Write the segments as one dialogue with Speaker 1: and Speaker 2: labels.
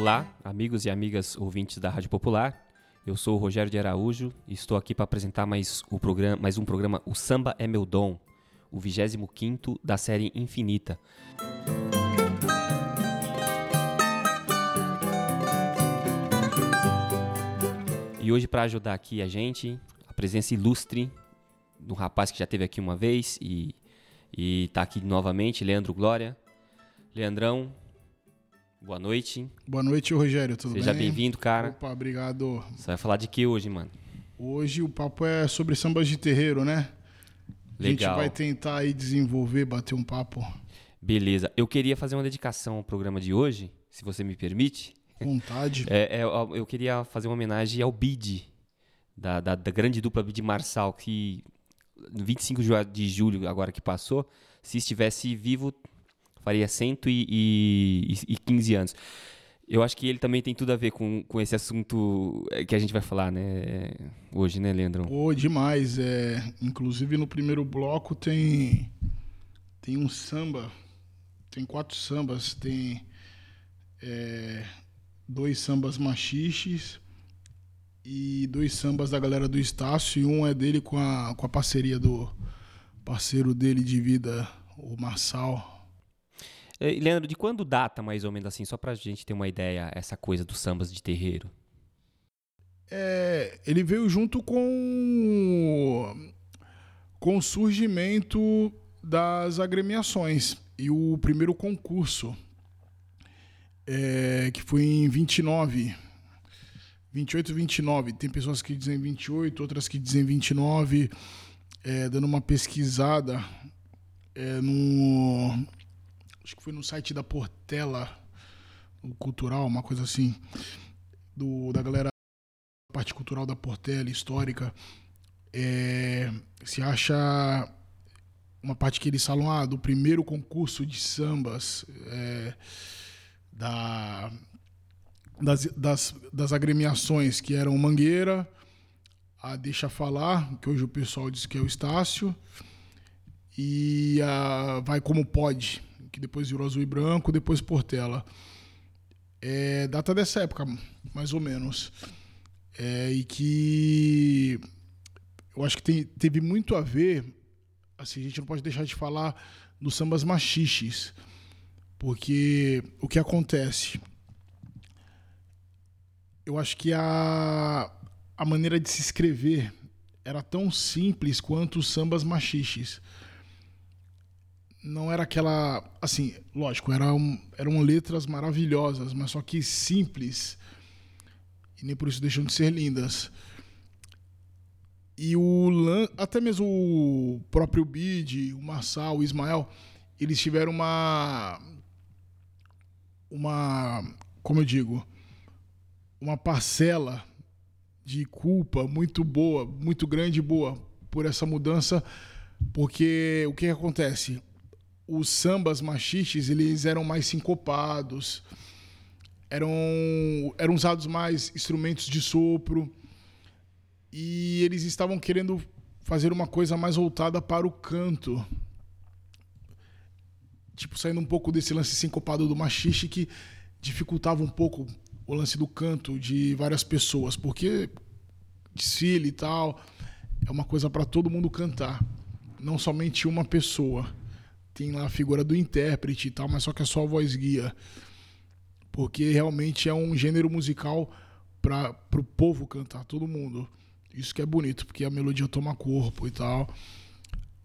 Speaker 1: Olá, amigos e amigas ouvintes da Rádio Popular. Eu sou o Rogério de Araújo e estou aqui para apresentar mais, o programa, mais um programa O Samba é Meu Dom, o 25 da série Infinita. E hoje, para ajudar aqui a gente, a presença ilustre um rapaz que já esteve aqui uma vez e está aqui novamente, Leandro Glória. Leandrão, boa noite.
Speaker 2: Boa noite, Rogério, tudo
Speaker 1: Seja
Speaker 2: bem?
Speaker 1: bem-vindo, cara.
Speaker 2: Opa, obrigado.
Speaker 1: Você vai falar de que hoje, mano?
Speaker 2: Hoje o papo é sobre sambas de terreiro, né? A gente
Speaker 1: Legal.
Speaker 2: vai tentar aí desenvolver, bater um papo.
Speaker 1: Beleza. Eu queria fazer uma dedicação ao programa de hoje, se você me permite.
Speaker 2: Vontade.
Speaker 1: É, é, eu queria fazer uma homenagem ao Bid, da, da, da grande dupla Bid Marçal, que no 25 ju- de julho, agora que passou, se estivesse vivo, faria 115 anos. Eu acho que ele também tem tudo a ver com, com esse assunto é, que a gente vai falar, né? Hoje, né, Leandro?
Speaker 2: Pô, demais. É, inclusive no primeiro bloco tem tem um samba, tem quatro sambas, tem é, dois sambas machiches e dois sambas da galera do Estácio e um é dele com a, com a parceria do parceiro dele de vida, o Marçal.
Speaker 1: É, Leandro, de quando data, mais ou menos assim, só pra gente ter uma ideia, essa coisa dos sambas de terreiro?
Speaker 2: É, ele veio junto com com o surgimento das agremiações e o primeiro concurso é, que foi em 29 28 29 tem pessoas que dizem 28 outras que dizem 29 é, dando uma pesquisada é, no acho que foi no site da Portela cultural uma coisa assim do da galera parte cultural da Portela, histórica, é, se acha uma parte que eles falam ah, do primeiro concurso de sambas é, da, das, das, das agremiações que eram Mangueira, a Deixa Falar, que hoje o pessoal diz que é o Estácio, e a Vai Como Pode, que depois virou Azul e Branco, depois Portela. É data dessa época, mais ou menos. É, e que eu acho que tem- teve muito a ver, assim, a gente não pode deixar de falar dos sambas machiches, porque o que acontece? Eu acho que a, a maneira de se escrever era tão simples quanto os sambas machiches. Não era aquela. Assim, lógico, eram, eram letras maravilhosas, mas só que simples e nem por isso deixam de ser lindas. E o até mesmo o próprio Bid, o Marçal, o Ismael, eles tiveram uma uma, como eu digo, uma parcela de culpa muito boa, muito grande e boa por essa mudança, porque o que, que acontece? Os sambas machiches, eles eram mais sincopados, eram, eram usados mais instrumentos de sopro e eles estavam querendo fazer uma coisa mais voltada para o canto. Tipo, saindo um pouco desse lance sincopado do machixe que dificultava um pouco o lance do canto de várias pessoas, porque desfile e tal é uma coisa para todo mundo cantar, não somente uma pessoa. Tem lá a figura do intérprete e tal, mas só que é só voz guia porque realmente é um gênero musical para o povo cantar, todo mundo. Isso que é bonito, porque a melodia toma corpo e tal.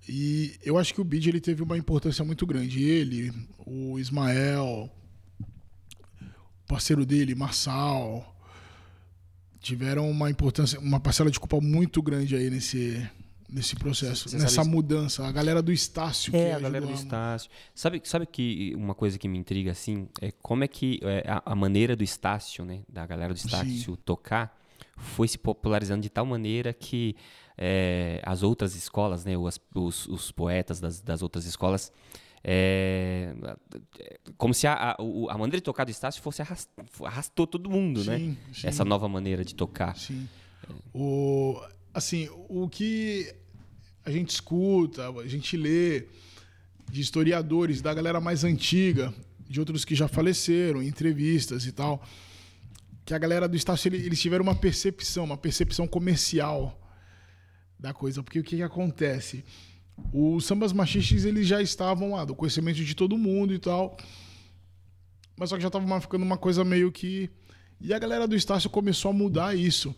Speaker 2: E eu acho que o Bid ele teve uma importância muito grande. Ele, o Ismael, o parceiro dele, Marçal, tiveram uma importância, uma parcela de culpa muito grande aí nesse nesse processo, nessa
Speaker 1: sabe-
Speaker 2: mudança. A galera do Estácio que
Speaker 1: É, a galera do Estácio. Sabe, sabe que uma coisa que me intriga, assim, é como é que é, a, a maneira do Estácio, né, da galera do Estácio tocar, foi se popularizando de tal maneira que é, as outras escolas, né, os, os, os poetas das, das outras escolas, é, é, como se a, a, a maneira de tocar do Estácio fosse arrast, arrastou todo mundo, né?
Speaker 2: Sim, sim.
Speaker 1: Essa nova maneira de tocar.
Speaker 2: Sim. O, assim, o que a gente escuta, a gente lê de historiadores da galera mais antiga, de outros que já faleceram, entrevistas e tal, que a galera do Estácio eles tiveram uma percepção, uma percepção comercial da coisa, porque o que, que acontece? Os sambas machistas eles já estavam lá, do conhecimento de todo mundo e tal, mas só que já estava ficando uma coisa meio que e a galera do Estácio começou a mudar isso.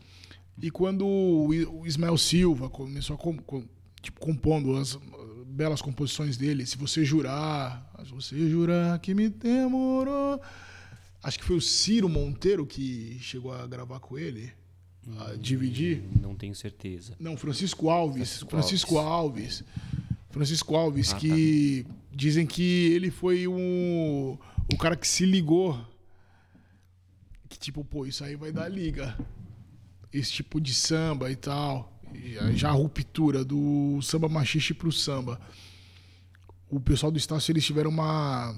Speaker 2: E quando o Ismael Silva começou a com, com, tipo, compondo as belas composições dele, se você jurar, se você jurar que me demorou. Acho que foi o Ciro Monteiro que chegou a gravar com ele, a hum, dividir.
Speaker 1: Não tenho certeza.
Speaker 2: Não, Francisco Alves. Francisco. Alves. Francisco Alves, ah, que tá. dizem que ele foi um, o cara que se ligou. Que tipo, pô, isso aí vai dar liga esse tipo de samba e tal, já a ruptura do samba machiste pro samba. O pessoal do Estácio, eles tiveram uma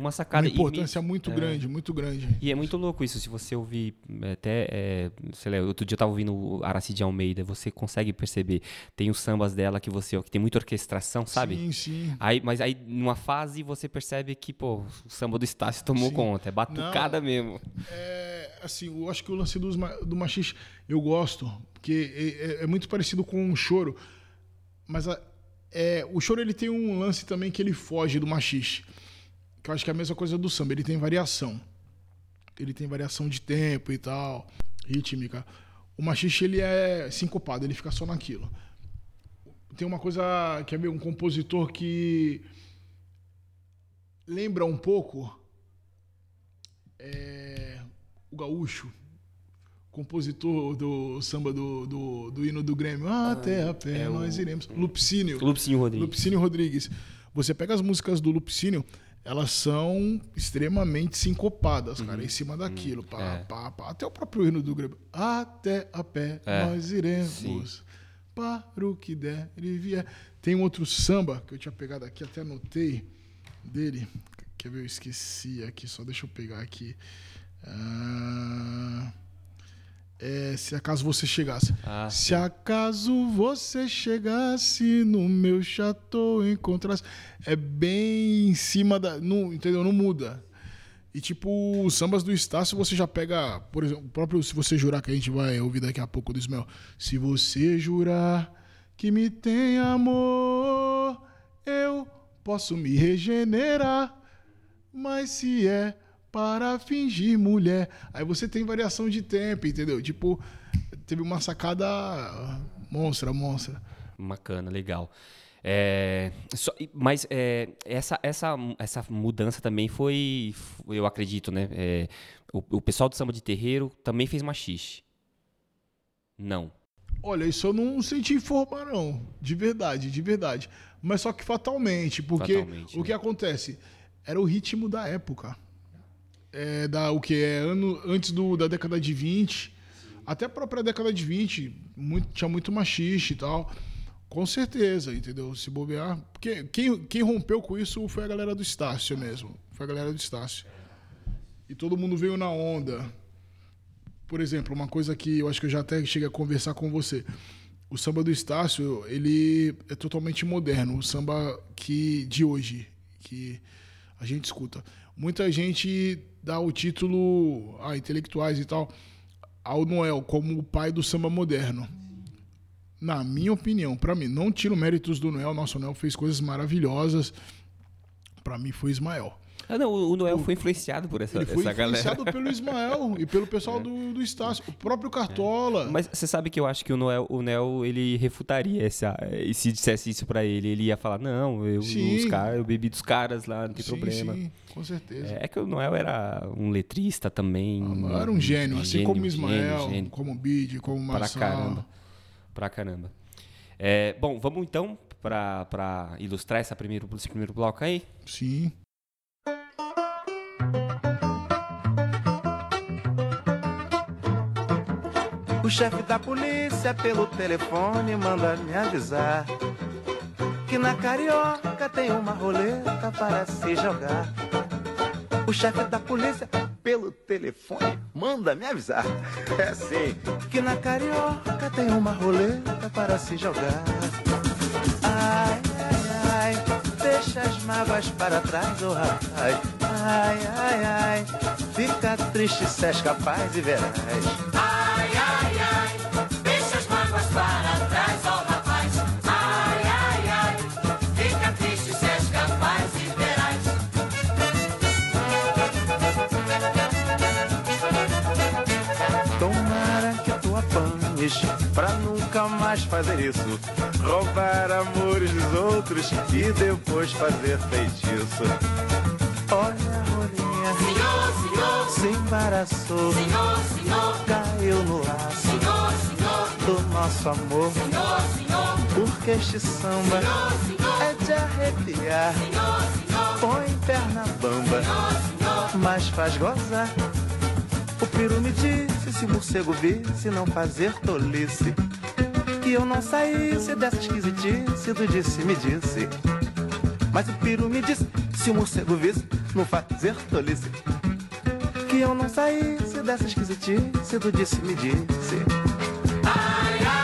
Speaker 1: uma sacada.
Speaker 2: Uma importância muito é, grande, muito grande.
Speaker 1: E é muito louco isso, se você ouvir é, até, é, sei lá, outro dia eu tava ouvindo o Aracide Almeida, você consegue perceber, tem os sambas dela que você, que tem muita orquestração, sabe?
Speaker 2: Sim, sim.
Speaker 1: Aí, mas aí, numa fase, você percebe que, pô, o samba do Estácio tomou sim. conta, é batucada Não, mesmo.
Speaker 2: É, assim, eu acho que o lance do, do machiste eu gosto, porque é, é, é muito parecido com o choro, mas a, é, o choro ele tem um lance também que ele foge do machiste que eu acho que é a mesma coisa do samba, ele tem variação. Ele tem variação de tempo e tal, rítmica. O machixe, ele é sincopado, ele fica só naquilo. Tem uma coisa que é um compositor que lembra um pouco é, o gaúcho, compositor do samba do, do, do hino do Grêmio. Ah, até a pé é nós o... iremos. Lupicínio.
Speaker 1: Lupicínio Rodrigues.
Speaker 2: Lupicínio Rodrigues. Você pega as músicas do Lupicínio, elas são extremamente sincopadas, cara, uhum. em cima daquilo. Uhum. Pá, é. pá, pá. Até o próprio hino do Grêmio. Até a pé é. nós iremos. Sim. Para o que der e vier. Tem um outro samba que eu tinha pegado aqui, até anotei dele. Quer ver? Eu esqueci aqui, só deixa eu pegar aqui. Ah é, se acaso você chegasse. Ah, se acaso você chegasse no meu chateau, encontrasse. É bem em cima da. Não, entendeu? Não muda. E tipo, os sambas do Estácio você já pega, por exemplo, o próprio Se Você Jurar, que a gente vai ouvir daqui a pouco do Ismael. Se você jurar que me tem amor, eu posso me regenerar. Mas se é para fingir mulher. Aí você tem variação de tempo, entendeu? Tipo, teve uma sacada monstra, monstra.
Speaker 1: Bacana, legal. É, só, mas é, essa, essa, essa mudança também foi, eu acredito, né? É, o, o, pessoal do samba de terreiro também fez machixe. Não.
Speaker 2: Olha, isso eu não senti informar, não. De verdade, de verdade. Mas só que fatalmente, porque fatalmente, o né? que acontece? Era o ritmo da época é, da, o que é ano antes do, da década de 20, até a própria década de 20, muito, tinha muito machiste e tal. Com certeza, entendeu? Se bobear. Porque quem, quem rompeu com isso foi a galera do Estácio mesmo. Foi a galera do Estácio. E todo mundo veio na onda. Por exemplo, uma coisa que eu acho que eu já até cheguei a conversar com você. O samba do Estácio, ele é totalmente moderno. O samba que de hoje, que a gente escuta. Muita gente dá o título a intelectuais e tal ao Noel como o pai do samba moderno. Na minha opinião, para mim, não tiro méritos do Noel, nosso Noel fez coisas maravilhosas. Para mim foi Ismael.
Speaker 1: Ah, não, o Noel o, foi influenciado por essa,
Speaker 2: ele foi
Speaker 1: essa
Speaker 2: influenciado pelo Ismael e pelo pessoal é. do, do Estácio, o próprio Cartola.
Speaker 1: É. Mas você sabe que eu acho que o Noel, o Noel ele refutaria essa, e se dissesse isso para ele, ele ia falar: "Não, eu os cara, eu bebi dos caras lá, não tem sim, problema".
Speaker 2: Sim, com certeza.
Speaker 1: É, é, que o Noel era um letrista também.
Speaker 2: Ah, era um gênio, um assim gênio, como Ismael, gênio, gênio. como Bid, como Marçal.
Speaker 1: Pra caramba. Pra caramba. É, bom, vamos então para ilustrar essa primeiro, esse primeiro bloco aí?
Speaker 2: Sim.
Speaker 3: O chefe da polícia pelo telefone manda me avisar que na carioca tem uma roleta para se jogar. O chefe da polícia pelo telefone manda me avisar. É assim que na carioca tem uma roleta para se jogar. Ai, deixa as mágoas para trás, oh rapaz. Ai, ai, ai, fica triste se és capaz e verás.
Speaker 4: Ai,
Speaker 3: apanhes pra nunca mais fazer isso. Roubar amores dos outros e depois fazer feitiço. Olha a rolinha,
Speaker 4: Senhor, senhor,
Speaker 3: se embaraçou,
Speaker 4: senhor, senhor,
Speaker 3: caiu no laço
Speaker 4: senhor, senhor,
Speaker 3: do nosso amor.
Speaker 4: senhor, senhor,
Speaker 3: Porque este samba
Speaker 4: senhor, senhor,
Speaker 3: é de arrepiar.
Speaker 4: senhor, senhor,
Speaker 3: Põe perna bamba, mas faz gozar. O peru me disse se o morcego visse não fazer tolice. Que eu não saísse dessa esquisitice do disse-me disse. Mas o peru me disse se o morcego visse não fazer tolice. Que eu não saísse dessa esquisitice do disse-me disse.
Speaker 4: Ai, ai,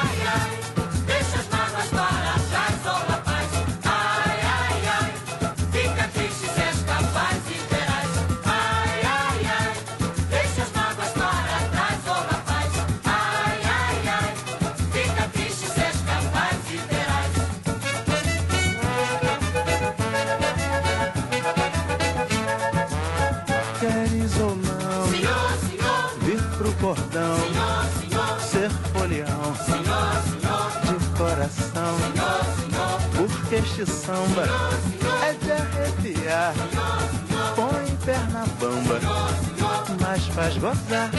Speaker 4: senhor, senhor,
Speaker 3: ser folião
Speaker 4: senhor,
Speaker 3: de coração. Porque este samba é de arrepiar. Põe perna bamba, mas faz gozar.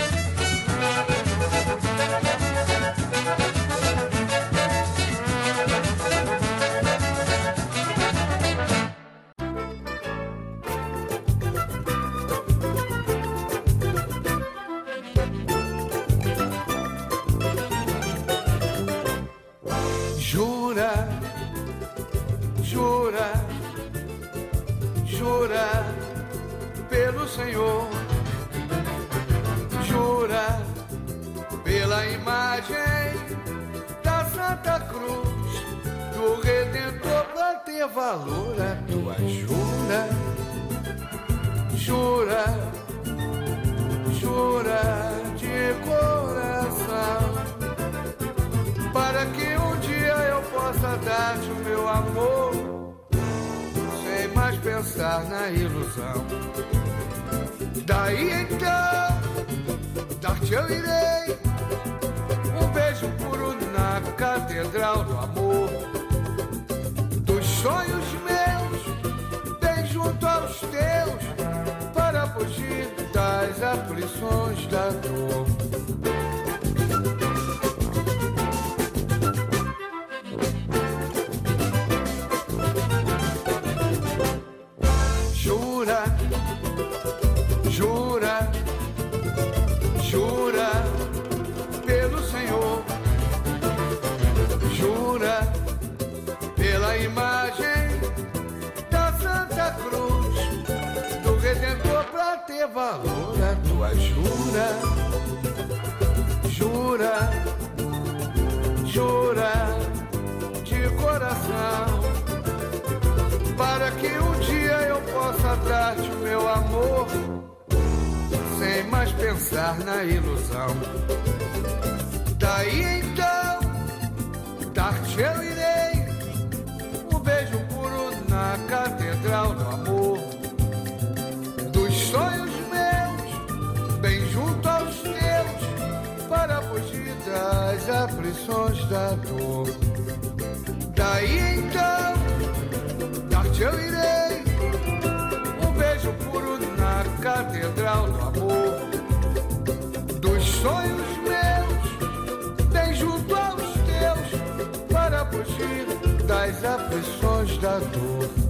Speaker 5: Do amor dos sonhos meus bem junto aos teus para fugir das aflições da dor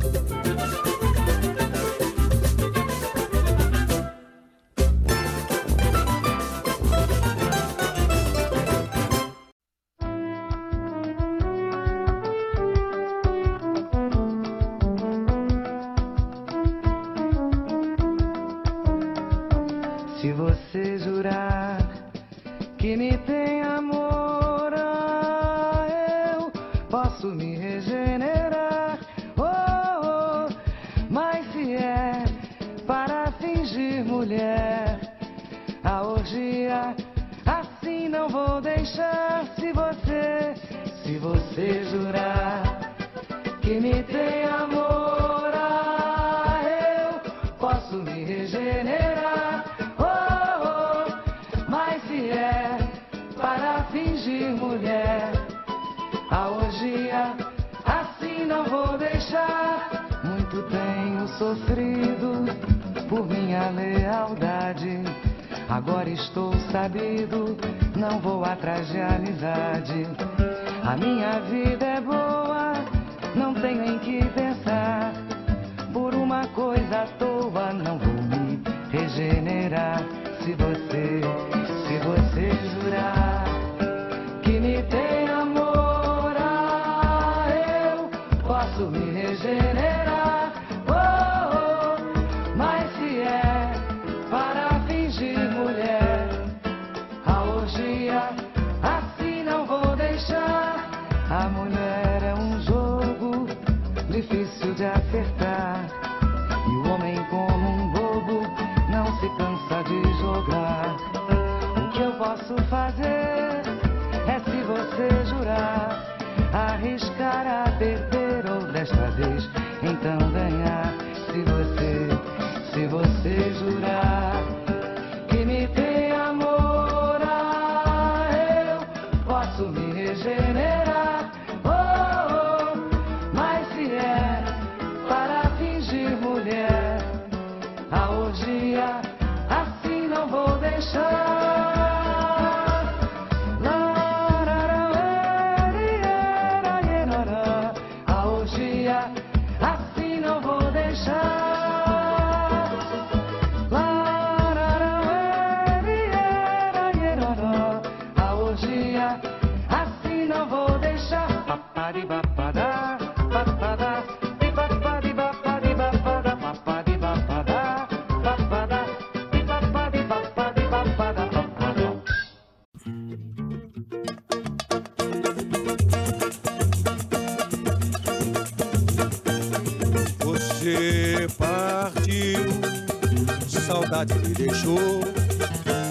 Speaker 6: saudade me deixou,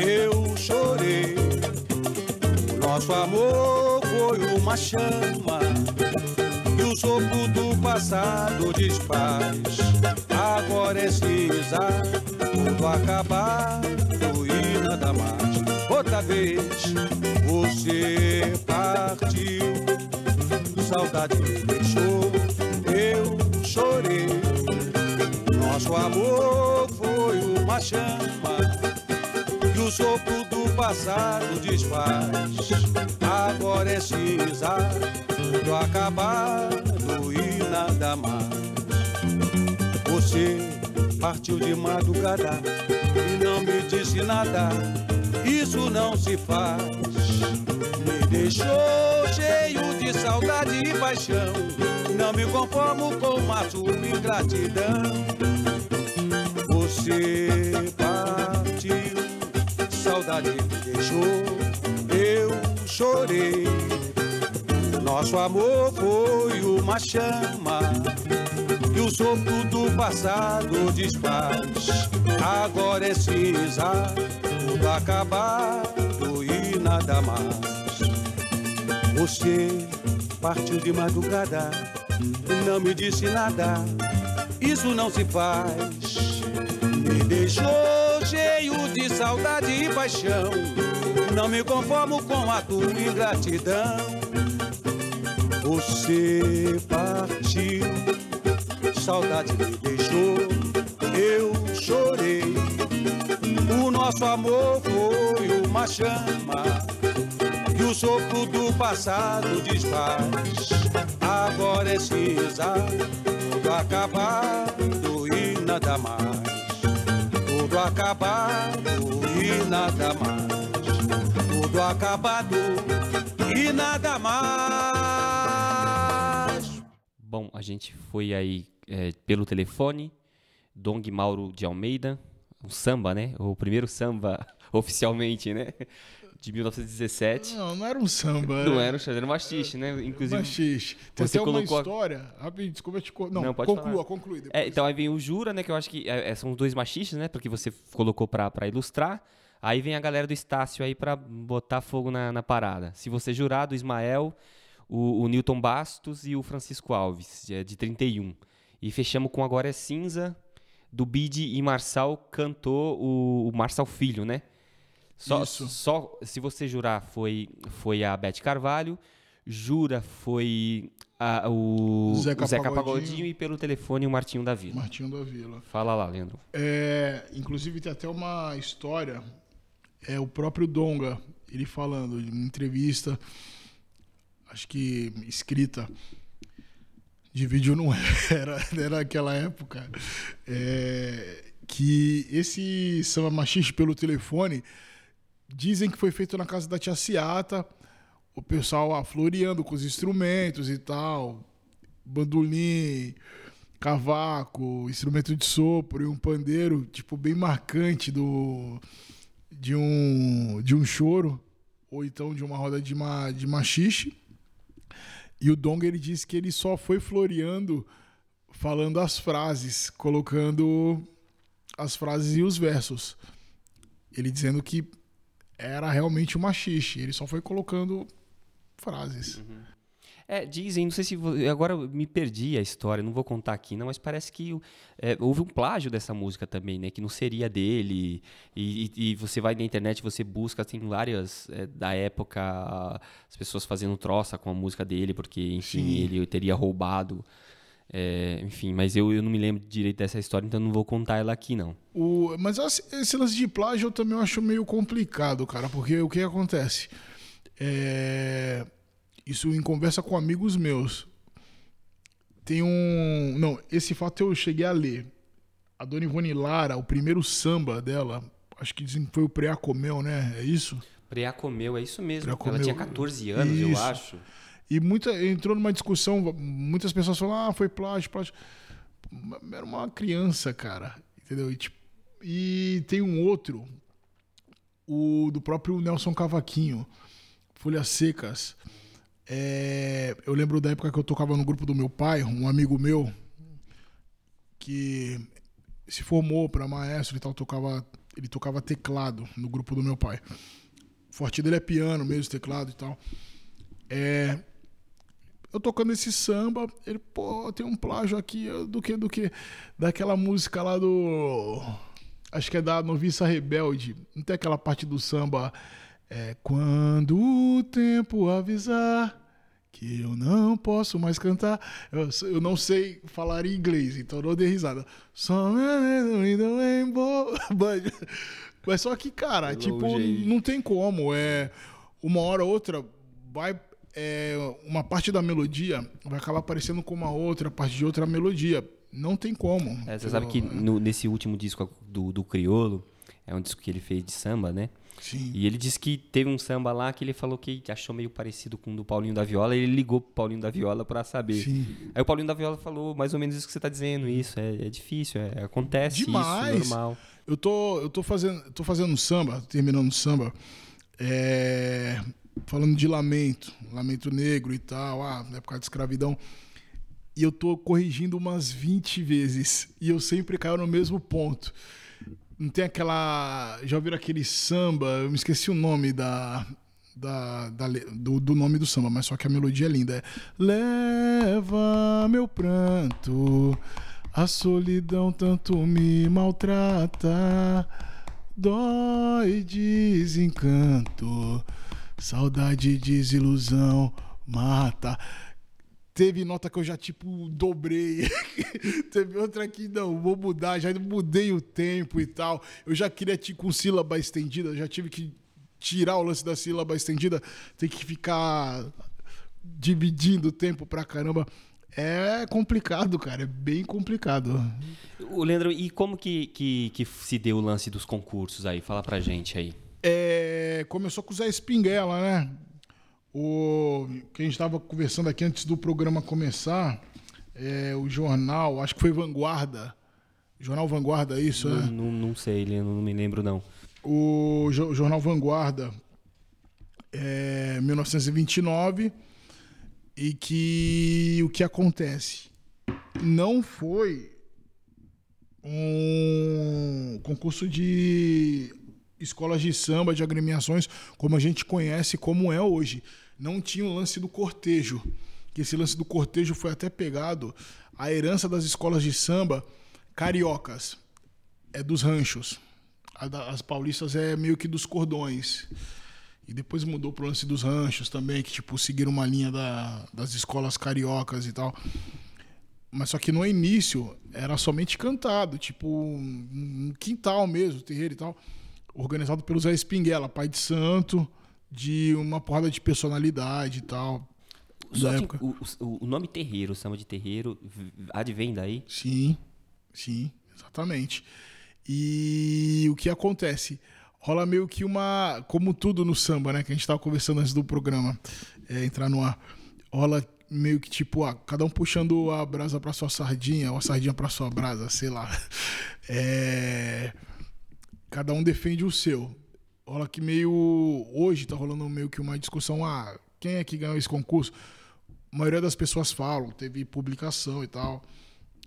Speaker 6: eu chorei. Nosso amor foi uma chama sopro do passado desfaz. Agora é cinza, tudo acabado e nada mais. Outra vez você partiu, saudade me deixou, eu chorei. Nosso amor foi uma chama que o sopro do passado desfaz. Agora é cinza, tudo acabado Você partiu de madrugada e não me disse nada. Isso não se faz. Me deixou cheio de saudade e paixão. Não me conformo com a sua ingratidão. Você partiu, saudade me deixou, eu chorei. Nosso amor foi uma chama o sopro do passado desfaz. Agora é cinza, tudo acabado e nada mais. Você partiu de madrugada não me disse nada. Isso não se faz. Me deixou cheio de saudade e paixão. Não me conformo com a tua ingratidão. Você partiu, saudade me deixou, eu chorei. O nosso amor foi uma chama e o sopro do passado desfaz. Agora é cinza, tudo acabado e nada mais. Tudo acabado e nada mais. Tudo acabado e nada mais.
Speaker 1: Bom, a gente foi aí é, pelo telefone, Dong Mauro de Almeida, um samba, né? O primeiro samba oficialmente, né? De 1917.
Speaker 2: Não, não era um samba.
Speaker 1: Não era um samba, era um né? Inclusive,
Speaker 2: Machixe. Tem
Speaker 1: você
Speaker 2: até uma
Speaker 1: colocou a-
Speaker 2: história. Rapidinho, desculpa te co- Não,
Speaker 1: Não, pode
Speaker 2: conclua,
Speaker 1: falar.
Speaker 2: conclui. depois.
Speaker 1: É, então aí vem o Jura, né? Que eu acho que é, é, são os dois machiches, né? Porque você colocou pra, pra ilustrar. Aí vem a galera do Estácio aí pra botar fogo na, na parada. Se você jurar, do Ismael, o, o Newton Bastos e o Francisco Alves, é de 31. E fechamos com Agora é Cinza, do Bide e Marçal cantou o, o Marçal Filho, né? Só,
Speaker 2: Isso.
Speaker 1: só se você jurar foi, foi a Beth Carvalho, jura foi a- o,
Speaker 2: Zeca
Speaker 1: o Zeca
Speaker 2: Pagodinho.
Speaker 1: Pagodinho e pelo telefone o Martinho da Vila.
Speaker 2: Martinho da Vila.
Speaker 1: Fala lá, Leandro.
Speaker 2: É, inclusive tem até uma história, é o próprio Donga, ele falando em uma entrevista, acho que escrita, de vídeo não era, era naquela época, é, que esse samba machiste pelo telefone, dizem que foi feito na casa da tia Ciata, o pessoal ah, floreando com os instrumentos e tal, bandolim, cavaco, instrumento de sopro e um pandeiro, tipo, bem marcante do de um de um choro ou então de uma roda de ma, de machixe. E o Dong ele disse que ele só foi floreando falando as frases, colocando as frases e os versos. Ele dizendo que era realmente um machixe, ele só foi colocando frases.
Speaker 1: É, dizem, não sei se. Agora eu me perdi a história, não vou contar aqui, não, mas parece que é, houve um plágio dessa música também, né? Que não seria dele. E, e- e você vai na internet, você busca, tem várias é, da época, as pessoas fazendo troça com a música dele, porque, enfim,
Speaker 2: Sim.
Speaker 1: ele teria roubado. é, enfim, mas eu, eu não me lembro direito dessa história, então não vou contar ela aqui, não.
Speaker 2: O, mas esse lance de plágio eu também acho meio complicado, cara, porque o que acontece? É, isso em conversa com amigos meus. Tem um. Não, esse fato eu cheguei a ler. A dona Ivone Lara, o primeiro samba dela, acho que dizem que foi o Preacomel, né? É isso?
Speaker 1: Preá comeu, é isso mesmo. Ela tinha
Speaker 2: comeu.
Speaker 1: 14 anos, eu
Speaker 2: Isso.
Speaker 1: acho.
Speaker 2: E muita, entrou numa discussão, muitas pessoas falaram, ah, foi plágio, plágio. Era uma criança, cara. Entendeu? E, tipo, e tem um outro, o do próprio Nelson Cavaquinho, Folhas Secas. É, eu lembro da época que eu tocava no grupo do meu pai, um amigo meu, que se formou para maestro e tal, tocava, ele tocava teclado no grupo do meu pai. O forte dele é piano mesmo, teclado e tal. É, eu tocando esse samba, ele, pô, tem um plágio aqui do que, do que? Daquela música lá do. Acho que é da Noviça Rebelde. Não tem aquela parte do samba. É, quando o tempo avisar que eu não posso mais cantar. Eu, eu não sei falar em inglês, então eu não dei risada. Só Mas só que, cara,
Speaker 1: Longe
Speaker 2: tipo,
Speaker 1: aí.
Speaker 2: não tem como. É, uma hora ou outra vai. é, uma parte da melodia vai acabar aparecendo com uma outra parte de outra melodia. Não tem como.
Speaker 1: É, você sabe que no- nesse último disco do, do Criolo, é um disco que ele fez de samba, né?
Speaker 2: Sim.
Speaker 1: E ele disse que teve um samba lá que ele falou que achou meio parecido com o do Paulinho da Viola, ele ligou pro Paulinho da Viola pra saber.
Speaker 2: Sim.
Speaker 1: Aí o Paulinho da Viola falou mais ou menos isso que você tá dizendo, isso, é, é difícil, é, acontece
Speaker 2: Demais.
Speaker 1: isso, normal.
Speaker 2: Eu tô, eu tô fazendo, tô fazendo samba, terminando samba, é, falando de lamento, lamento negro e tal, ah, na época de escravidão. E eu tô corrigindo umas 20 vezes. E eu sempre caio no mesmo ponto. Não tem aquela. Já ouviram aquele samba? Eu me esqueci o nome da. da, da do, do nome do samba, mas só que a melodia é linda. É Leva meu pranto, a solidão tanto me maltrata, dói desencanto, saudade, desilusão mata. Teve nota que eu já, tipo, dobrei. Teve outra que, não, vou mudar. Já mudei o tempo e tal. Eu já queria, tipo, com sílaba estendida. Já tive que tirar o lance da sílaba estendida. Tem que ficar dividindo o tempo pra caramba. É complicado, cara. É bem complicado.
Speaker 1: O Leandro, e como que, que, que se deu o lance dos concursos aí? Fala pra gente aí.
Speaker 2: É, começou com o Zé Espinguela, né? O que a gente estava conversando aqui antes do programa começar, é, o jornal, acho que foi Vanguarda. Jornal Vanguarda, é isso,
Speaker 1: Não,
Speaker 2: é?
Speaker 1: não, não sei, não me lembro não.
Speaker 2: O jo- jornal Vanguarda, é, 1929, e que o que acontece? Não foi um concurso de escolas de samba, de agremiações, como a gente conhece, como é hoje. Não tinha o lance do cortejo. Que esse lance do cortejo foi até pegado a herança das escolas de samba cariocas. É dos ranchos. As paulistas é meio que dos cordões. E depois mudou pro lance dos ranchos também, que tipo, seguiram uma linha da- das escolas cariocas e tal. Mas só que no início era somente cantado, tipo um um quintal mesmo, terreiro e tal, organizado pelo Zé Espinguela, pai de santo, de uma porrada de personalidade e tal.
Speaker 1: Só que
Speaker 2: época.
Speaker 1: o, o- o nome terreiro, o samba de terreiro, advém daí?
Speaker 2: Sim, sim, exatamente. E o que acontece? Rola meio que uma. Como tudo no samba, né? Que a gente tava conversando antes do programa é, entrar no ar. Rola meio que tipo, ah, cada um puxando a brasa pra sua sardinha, ou a sardinha pra sua brasa, sei lá. É, Cada um defende o seu. Rola que meio. Hoje tá rolando meio que uma discussão. Ah, quem é que ganhou esse concurso? A maioria das pessoas falam, teve publicação e tal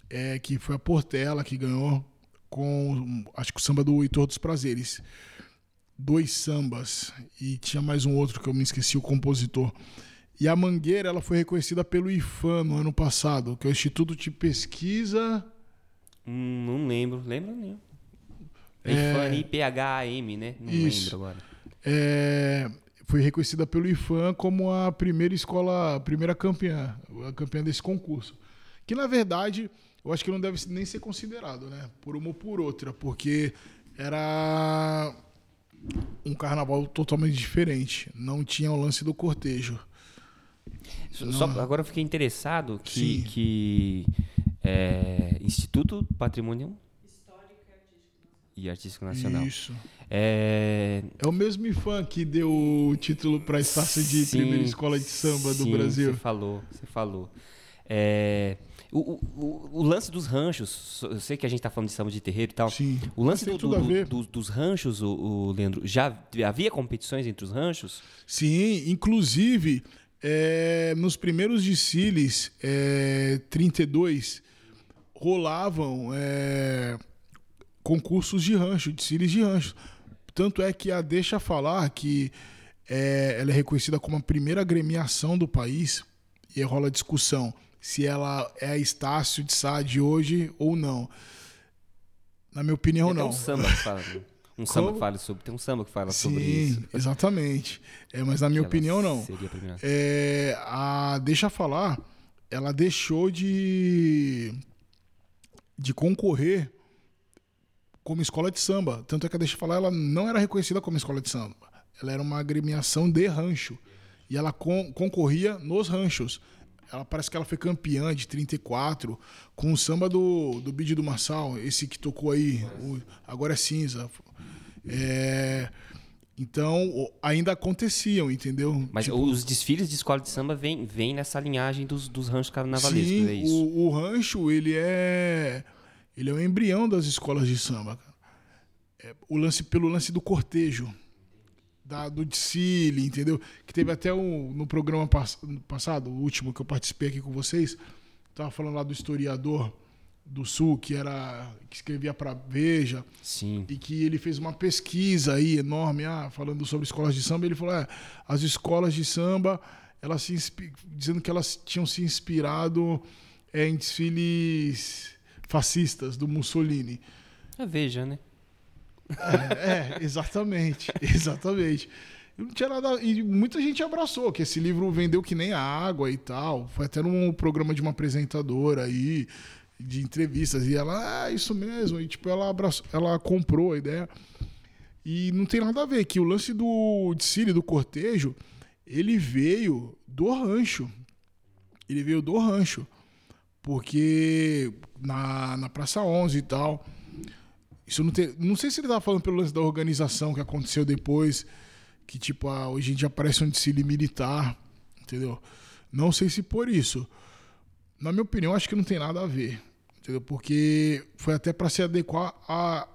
Speaker 2: é, que foi a Portela que ganhou com acho que o samba do Heitor dos Prazeres. Dois sambas e tinha mais um outro que eu me esqueci o compositor. E a Mangueira ela foi reconhecida pelo IFAM no ano passado, que é o Instituto de Pesquisa.
Speaker 1: Hum, não lembro, lembro nem. É
Speaker 2: É.
Speaker 1: Ifane IPHAM, né? Não
Speaker 2: Isso.
Speaker 1: lembro agora.
Speaker 2: é, foi reconhecida pelo IFAM como a primeira escola, a primeira campeã, a campeã desse concurso. Que na verdade, eu acho que não deve nem ser considerado, né? Por uma ou por outra, porque era um carnaval totalmente diferente. Não tinha o lance do cortejo.
Speaker 1: Só- Só, agora eu fiquei interessado que,
Speaker 2: Sim.
Speaker 1: que é, Instituto Patrimônio e Artístico Nacional.
Speaker 2: Isso.
Speaker 1: É,
Speaker 2: É o mesmo IFAM que deu o título para a Estácio de
Speaker 1: sim,
Speaker 2: primeira escola de samba do
Speaker 1: sim,
Speaker 2: Brasil.
Speaker 1: Você falou, você falou. É, o, o- o, lance dos ranchos, eu sei que a gente tá falando de samba de terreiro e tal.
Speaker 2: Sim.
Speaker 1: O lance do- do- do- dos, dos ranchos, o, o Leandro, já havia competições entre os ranchos?
Speaker 2: Sim, inclusive, é, nos primeiros desfiles, é, 32, rolavam é, concursos de rancho, desfiles de rancho. Tanto é que a Deixa Falar, que é, ela é reconhecida como a primeira agremiação do país, e rola discussão se ela é a Estácio de Sá de hoje ou não. Na minha opinião,
Speaker 1: até
Speaker 2: não.
Speaker 1: um samba que fala, um samba que fala sobre, tem um samba que fala sobre
Speaker 2: Sim,
Speaker 1: isso.
Speaker 2: exatamente. É, mas na minha
Speaker 1: ela
Speaker 2: opinião, não.
Speaker 1: A.
Speaker 2: É, a Deixa Falar, ela deixou de, de concorrer como escola de samba. Tanto é que a Deixa Falar ela não era reconhecida como escola de samba. Ela era uma agremiação de rancho. E ela con- concorria nos ranchos. Ela parece que ela foi campeã de 34 com o samba do, do Bid do Marçal, esse que tocou aí, o Agora é Cinza. É, então, ainda aconteciam, entendeu?
Speaker 1: Mas
Speaker 2: Tipo,
Speaker 1: os desfiles de escola de samba vêm vem nessa linhagem dos, dos ranchos carnavalescos,
Speaker 2: Sim,
Speaker 1: é isso?
Speaker 2: O, o rancho, ele é. Ele é o embrião das escolas de samba. É, o lance pelo lance do cortejo. Da, do desfile, entendeu? Que teve até um, no programa pass- passado, o último que eu participei aqui com vocês, tava falando lá do historiador do Sul, que era. que escrevia pra Veja,
Speaker 1: Sim.
Speaker 2: e que ele fez uma pesquisa aí enorme, ah, falando sobre escolas de samba. Ele falou: é, as escolas de samba, elas se dizendo que elas tinham se inspirado é, em desfiles fascistas do Mussolini.
Speaker 1: Ah, veja, né?
Speaker 2: É, é, exatamente, exatamente. E Não tinha nada. E muita gente abraçou, que esse livro vendeu que nem a água e tal. Foi até num programa de uma apresentadora aí, de entrevistas, e ela, ah, isso mesmo. E tipo, ela abraçou, ela comprou a ideia. E não tem nada a ver, que o lance do desfile, do cortejo, ele veio do rancho. Ele veio do rancho. Porque na, na Praça 11 e tal. Isso não. Não sei se ele tava falando pelo lance da organização que aconteceu depois. Que, tipo, ah, hoje em dia parece um desfile militar. Entendeu? Não sei se por isso. Na minha opinião, acho que não tem nada a ver. Entendeu? Porque foi até para se adequar a,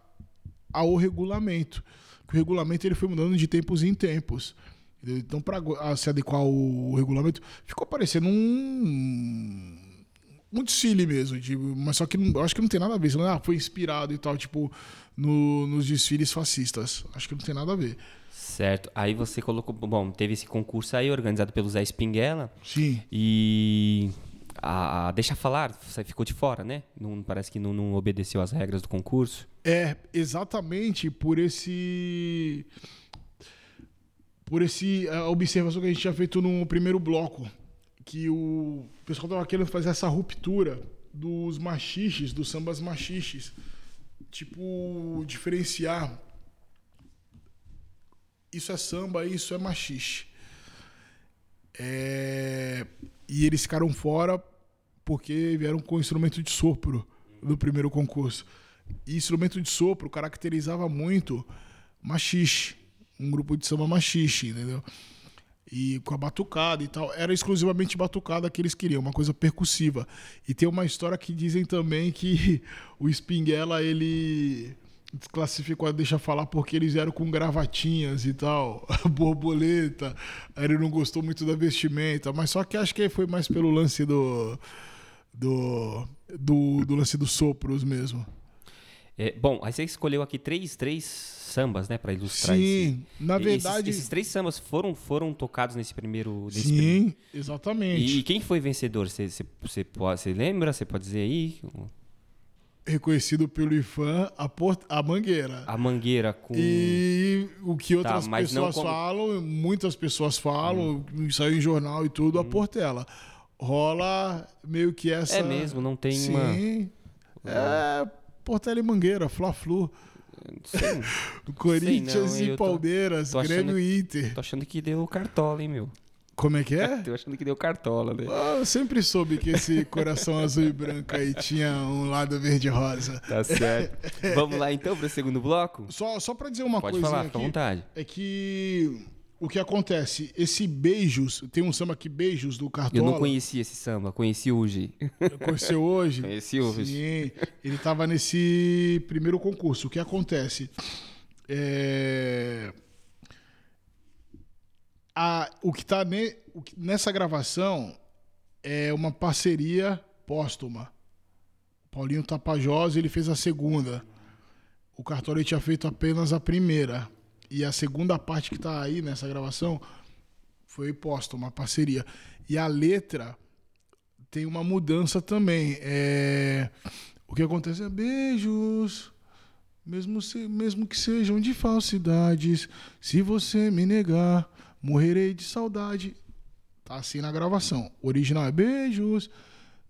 Speaker 2: ao regulamento. Que o regulamento ele foi mudando de tempos em tempos. entendeu? Então, para se adequar ao regulamento, ficou parecendo um, muito desfile mesmo, tipo, mas só que não, acho que não tem nada a ver. Você não, ah, foi inspirado e tal, tipo, no- nos desfiles fascistas. Acho que não tem nada a ver.
Speaker 1: Certo. Aí você colocou. Bom, teve esse concurso aí organizado pelo Zé Spinguela.
Speaker 2: Sim.
Speaker 1: E. A, a Deixa Falar, você ficou de fora, né? Não, parece que não, não obedeceu às regras do concurso.
Speaker 2: É, exatamente por esse. Por esse a observação que a gente tinha feito no primeiro bloco. Que o pessoal tava querendo fazer essa ruptura dos machiches, dos sambas machiches. Tipo, diferenciar. Isso é samba, isso é machixe. É, E eles ficaram fora porque vieram com instrumento de sopro no primeiro concurso. E instrumento de sopro caracterizava muito machixe, um grupo de samba machixe, entendeu? E com a batucada e tal, era exclusivamente batucada que eles queriam, uma coisa percussiva. E tem uma história que dizem também que o Spinguela ele desclassificou deixa falar porque eles vieram com gravatinhas e tal, borboleta. Ele não gostou muito da vestimenta, mas só que acho que foi mais pelo lance do do, do, do lance dos sopros mesmo.
Speaker 1: É, bom, aí você escolheu aqui três, três sambas, né, para ilustrar esse-
Speaker 2: Sim, na
Speaker 1: Esses-
Speaker 2: verdade.
Speaker 1: Esses, três sambas foram, foram tocados nesse primeiro. nesse
Speaker 2: Sim,
Speaker 1: primeiro-
Speaker 2: exatamente.
Speaker 1: E, quem foi vencedor? Você, você, você, lembra? Você pode dizer aí?
Speaker 2: Reconhecido pelo IFAM, a, port... a Mangueira.
Speaker 1: A Mangueira com.
Speaker 2: E o que outras
Speaker 1: Tá, mas não
Speaker 2: pessoas
Speaker 1: como-
Speaker 2: falam, muitas pessoas falam, saiu em jornal e tudo,
Speaker 1: Hum.
Speaker 2: a Portela. Rola meio que essa.
Speaker 1: É mesmo, não tem
Speaker 2: Sim.
Speaker 1: uma.
Speaker 2: É, Portela e Mangueira, Fla-Flu.
Speaker 1: Sei,
Speaker 2: Corinthians
Speaker 1: não,
Speaker 2: e
Speaker 1: tô-
Speaker 2: Palmeiras,
Speaker 1: tô achando
Speaker 2: Grêmio e Inter.
Speaker 1: tô achando que deu cartola, hein, meu?
Speaker 2: Como é que é?
Speaker 1: Tô achando que deu cartola, né?
Speaker 2: Ah, Eu sempre soube que esse coração azul e branco aí tinha um lado verde e rosa.
Speaker 1: Tá certo. Vamos lá então pro segundo bloco?
Speaker 2: Só, só pra dizer uma
Speaker 1: Pode
Speaker 2: coisinha
Speaker 1: falar, fica à
Speaker 2: aqui,
Speaker 1: vontade.
Speaker 2: é que o que acontece, esse beijos, tem um samba aqui, beijos do Cartola.
Speaker 1: Eu não conhecia esse samba, conheci hoje.
Speaker 2: Conheceu hoje?
Speaker 1: Conheci hoje.
Speaker 2: Sim, ele tava nesse primeiro concurso. O que acontece? É... A, o que tá ne- que- nessa gravação é uma parceria póstuma. Paulinho Tapajós, ele fez a segunda. O Cartola tinha feito apenas a primeira. E a segunda parte que tá aí nessa gravação foi póstuma, parceria. E a letra tem uma mudança também. É... O que acontece é beijos, mesmo, se- mesmo que sejam de falsidades. Se você me negar, morrerei de saudade. Tá assim na gravação. Original é beijos,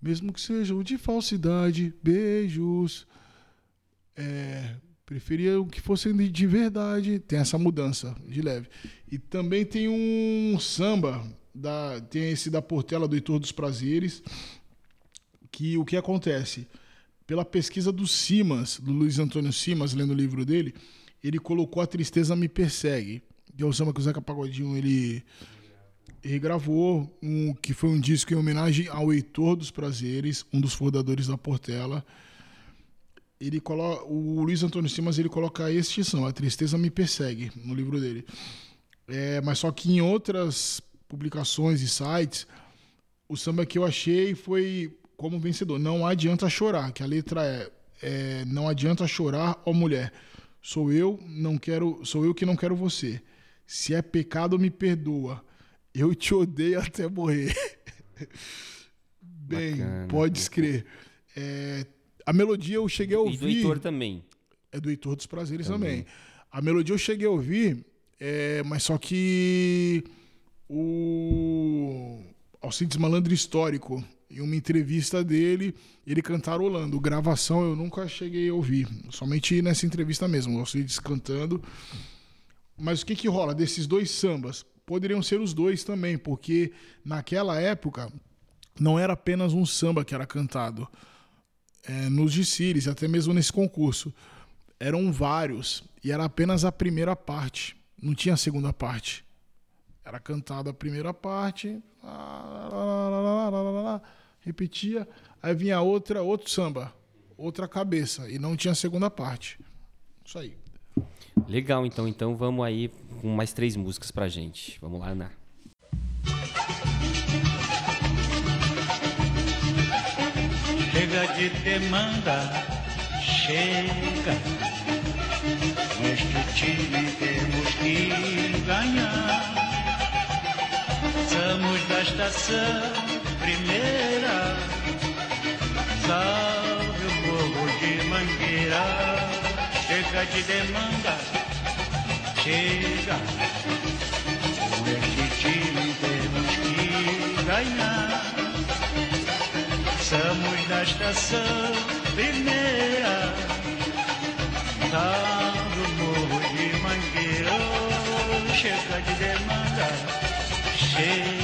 Speaker 2: mesmo que sejam de falsidade. Beijos. É, preferia que fossem de, de verdade. Tem essa mudança de leve. E também tem um samba, da, tem esse da Portela do Heitor dos Prazeres, que o que acontece? Pela pesquisa do Simas, do Luiz Antônio Simas, lendo o livro dele, ele colocou A Tristeza Me Persegue, que é o samba que o Zeca Pagodinho ele regravou, um, que foi um disco em homenagem ao Heitor dos Prazeres, um dos fundadores da Portela. Ele coloca, o Luiz Antônio Simas ele coloca este samba, A Tristeza Me Persegue, no livro dele. É, mas só que em outras publicações e sites, o samba que eu achei foi como vencedor. Não adianta chorar, que a letra é, é não adianta chorar, ó mulher. Sou eu, não quero, sou eu que não quero você. Se é pecado, me perdoa. Eu te odeio até morrer. Bem,
Speaker 1: Bacana.
Speaker 2: pode crer. É, a melodia eu cheguei a
Speaker 1: E
Speaker 2: ouvir.
Speaker 1: do Heitor também.
Speaker 2: É do Heitor dos Prazeres também. A melodia eu cheguei a ouvir, é, mas só que o Alcides Malandro Histórico, em uma entrevista dele, ele cantarolando. Gravação eu nunca cheguei a ouvir, somente nessa entrevista mesmo, o Alcides cantando. Mas o que que rola desses dois sambas? Poderiam ser os dois também, porque naquela época não era apenas um samba que era cantado é, nos desfiles, até mesmo nesse concurso. Eram vários e era apenas a primeira parte, não tinha a segunda parte. Era cantada a primeira parte, repetia, aí vinha outra, outro samba, outra cabeça e não tinha a segunda parte. Isso aí.
Speaker 1: Legal, então, então vamos aí com mais três músicas pra gente. Vamos lá, Ana.
Speaker 7: De demanda, chega. Neste time temos que ganhar. Somos da estação primeira. Salve o morro de Mangueira. Chega de demanda, chega. Somos da estação primeira. Salve o morro de Mangueira. Chega de demanda, chega.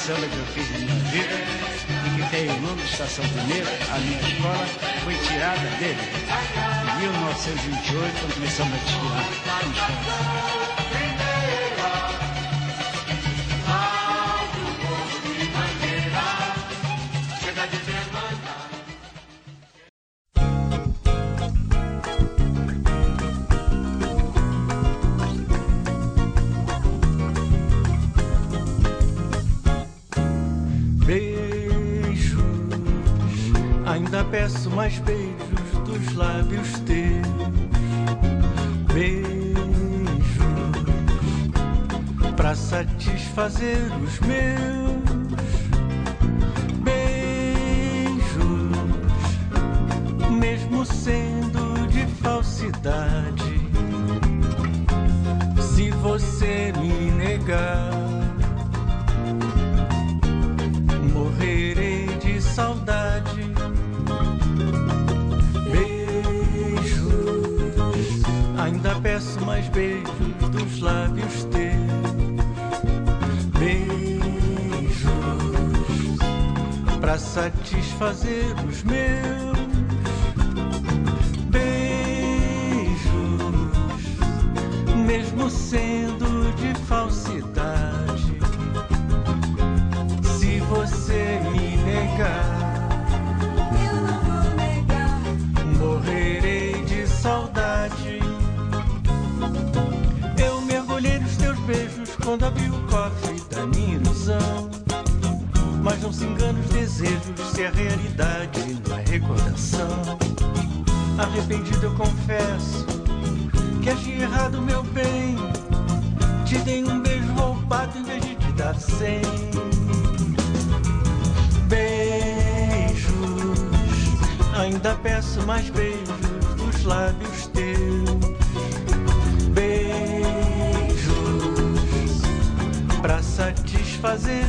Speaker 7: Samba que eu fiz na minha vida e que tem o nome de Estação Primeira. A minha escola foi tirada dele. Em 1928, quando começamos a desfilar
Speaker 8: mais beijos dos lábios teus. Beijos, pra satisfazer os meus. Beijos, mesmo sendo de falsidade. Se você me negar. Lábios teus. Beijos, pra satisfazer os meus. Beijos, mesmo sendo de falsidade Arrependido eu confesso que agi errado, meu bem. Te dei um beijo roubado em vez de te dar cem. Beijos, ainda peço mais beijos dos lábios teus. Beijos, pra satisfazer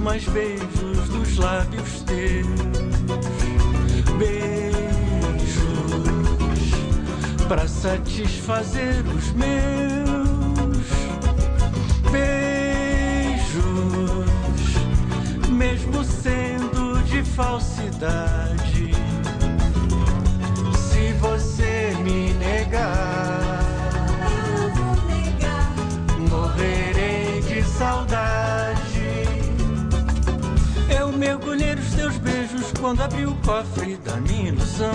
Speaker 8: mais beijos dos lábios teus. Beijos, pra satisfazer os meus. Beijos, mesmo sendo de falsidade. Quando abri o cofre da minha ilusão.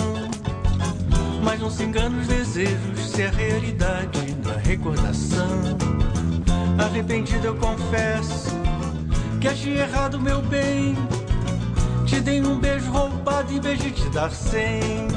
Speaker 8: Mas não se engana os desejos se é realidade da recordação. Arrependido eu confesso que agi errado, meu bem. Te dei um beijo roubado em vez de te dar cem.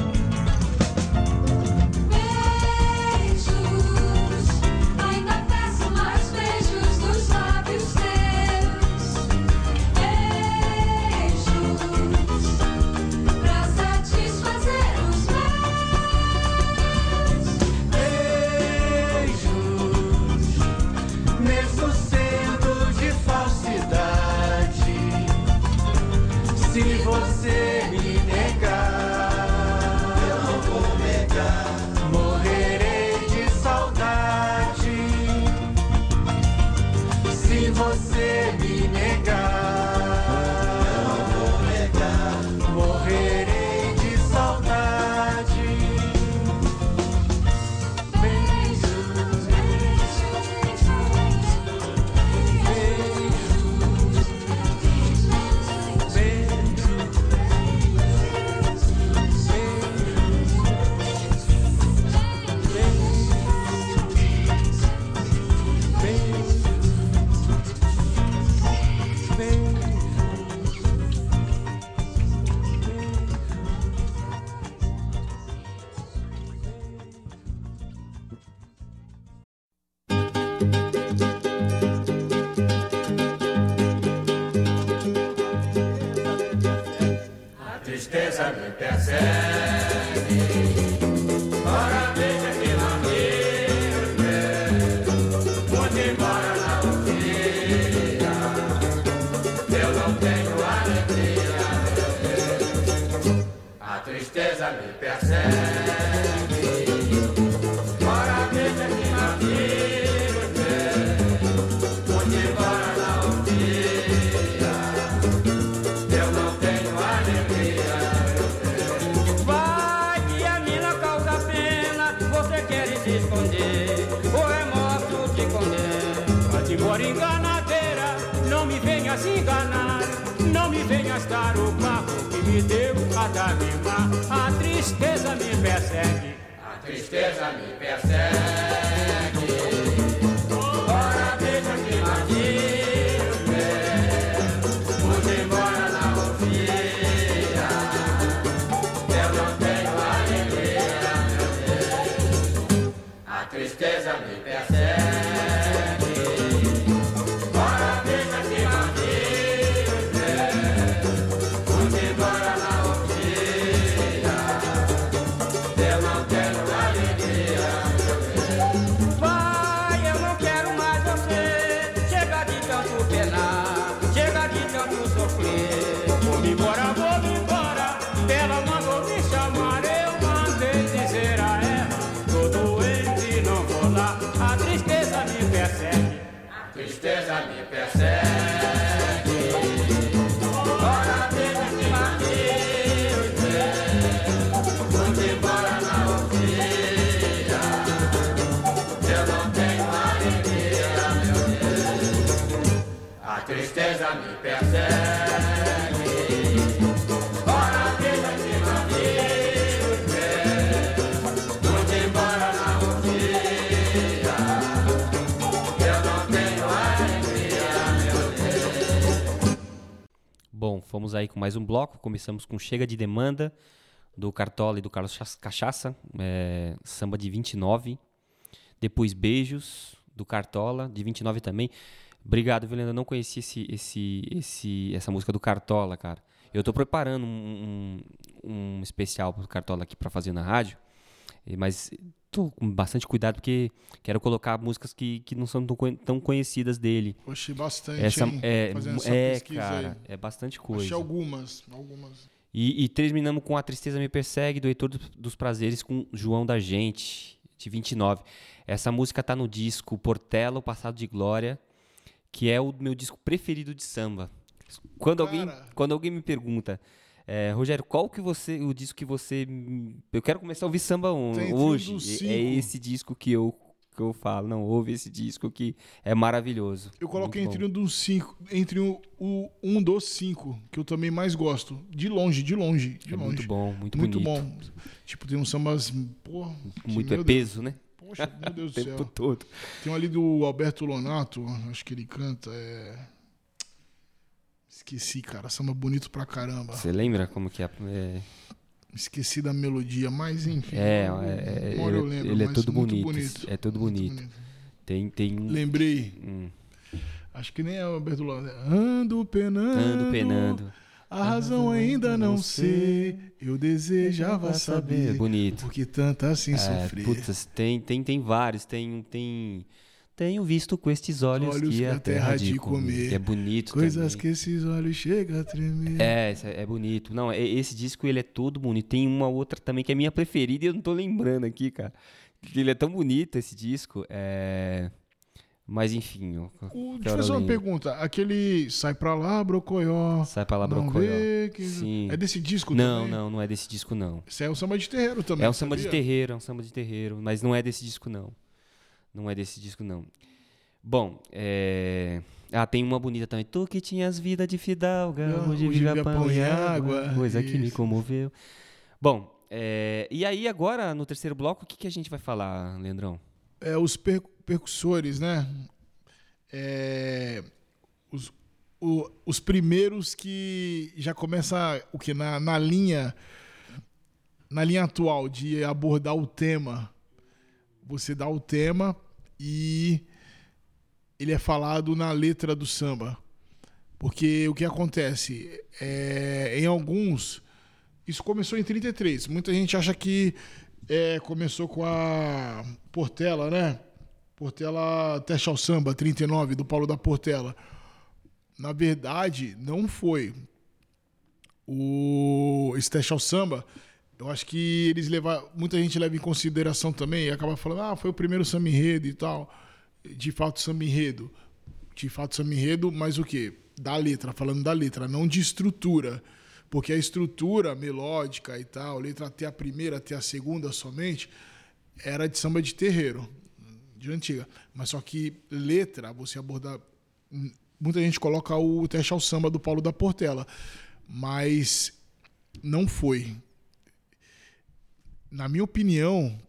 Speaker 1: Começamos com Chega de Demanda, do Cartola e do Carlos Cachaça, é, samba de 29. Depois Beijos, do Cartola, de 29 também. Obrigado, Vilenda. Não conhecia esse, esse, esse, essa música do Cartola, cara. Eu tô preparando um, um, um especial pro Cartola aqui pra fazer na rádio. Mas com bastante cuidado porque quero colocar músicas que, que não são tão conhe- tão conhecidas dele.
Speaker 2: Oxi, bastante,
Speaker 1: Essa,
Speaker 2: hein?
Speaker 1: é,
Speaker 2: essa
Speaker 1: é cara,
Speaker 2: aí.
Speaker 1: é bastante
Speaker 2: Achei
Speaker 1: coisa.
Speaker 2: algumas, algumas.
Speaker 1: E, e terminamos com A Tristeza Me Persegue, do Heitor dos- Prazeres, com João da Gente, de 29. Essa música tá no disco Portela, o Passado de Glória, que é o meu disco preferido de samba. Quando, alguém, quando alguém me pergunta, é, Rogério, qual que você, o disco que você... Eu quero começar a ouvir samba on-
Speaker 2: Tem entre
Speaker 1: hoje.
Speaker 2: os
Speaker 1: É-. É esse disco que eu, que eu falo. Não, ouve esse disco que é maravilhoso.
Speaker 2: Eu coloquei entre um dos cinco, entre o, o- um dos cinco, que eu também mais gosto. De longe, de longe, de
Speaker 1: É
Speaker 2: longe.
Speaker 1: muito bom, muito,
Speaker 2: Muito
Speaker 1: bonito.
Speaker 2: bom. Tipo, tem uns sambas, pô, que,
Speaker 1: Muito é
Speaker 2: Deus,
Speaker 1: peso, né?
Speaker 2: Poxa, meu Deus do
Speaker 1: tempo
Speaker 2: céu.
Speaker 1: todo.
Speaker 2: Tem um ali do Alberto Lonato, acho que ele canta, é... Esqueci, cara, samba bonito pra caramba.
Speaker 1: Você lembra como que é? é
Speaker 2: Esqueci da melodia, mas enfim.
Speaker 1: É, é,
Speaker 2: eu lembro,
Speaker 1: ele é todo
Speaker 2: muito
Speaker 1: bonito, É todo
Speaker 2: muito
Speaker 1: bonito. Tem, tem. um-
Speaker 2: Lembrei,
Speaker 1: Hum,
Speaker 2: acho que nem é o Alberto Lonato. é, Ando penando.
Speaker 1: ando penando.
Speaker 2: A razão ainda não sei, eu desejava
Speaker 1: É
Speaker 2: saber.
Speaker 1: bonito.
Speaker 2: Por que tanta assim
Speaker 1: É,
Speaker 2: sofrer?
Speaker 1: putz, tem, tem, tem vários. Tem, tem. Tenho visto com estes olhos,
Speaker 2: Olhos
Speaker 1: que a terra de comer. Que é bonito
Speaker 2: Coisas
Speaker 1: também.
Speaker 2: que esses olhos chegam a tremer.
Speaker 1: É, é é bonito. Não, e- esse disco ele é todo bonito. Tem uma outra também que é minha preferida e eu não tô lembrando aqui, cara. Ele é tão bonito esse disco. É... Mas enfim. ó,
Speaker 2: O-
Speaker 1: que
Speaker 2: Deixa eu fazer uma
Speaker 1: eu
Speaker 2: pergunta. Aquele Sai Pra Lá, Brocoió.
Speaker 1: Sai pra lá,
Speaker 2: não
Speaker 1: Brocoió.
Speaker 2: que-
Speaker 1: Sim.
Speaker 2: É desse disco
Speaker 1: Não,
Speaker 2: também?
Speaker 1: não, não é desse disco, não.
Speaker 2: Isso é um samba de terreiro também.
Speaker 1: É um samba de terreiro, é um samba de terreiro, mas não é desse disco não. Não é desse disco não. Bom, é... Ah, tem uma bonita também. Tu que tinhas vida de fidalga,
Speaker 2: Ah,
Speaker 1: hoje
Speaker 2: hoje
Speaker 1: vive pão e água, coisa que me
Speaker 2: Isso.
Speaker 1: comoveu. Bom, é... e aí agora, no terceiro bloco, o que, que a gente vai falar, Leandrão?
Speaker 2: É, os per- percussores, né? É, os, o- os primeiros que já começa o que na, na linha na linha atual de abordar o tema. Você dá o tema e ele é falado na letra do samba. Porque o que acontece? É, em alguns Isso começou em 33. Muita gente acha que é, começou com a Portela, né? Portela Teste ao Samba, 39, do Paulo da Portela. Na verdade, não foi. O esse Teste ao Samba, eu acho que eles levam. Muita gente leva em consideração também e acaba falando, ah, foi o primeiro samba enredo e tal. De fato, samba enredo. De fato, samba enredo, mas o quê? Da letra, falando da letra, não de estrutura. Porque a estrutura melódica e tal, letra até a primeira, até a segunda somente, era de samba de terreiro, de antiga. Mas só que letra, você abordar. Muita gente coloca o teste ao samba do Paulo da Portela, mas não foi. Na minha opinião,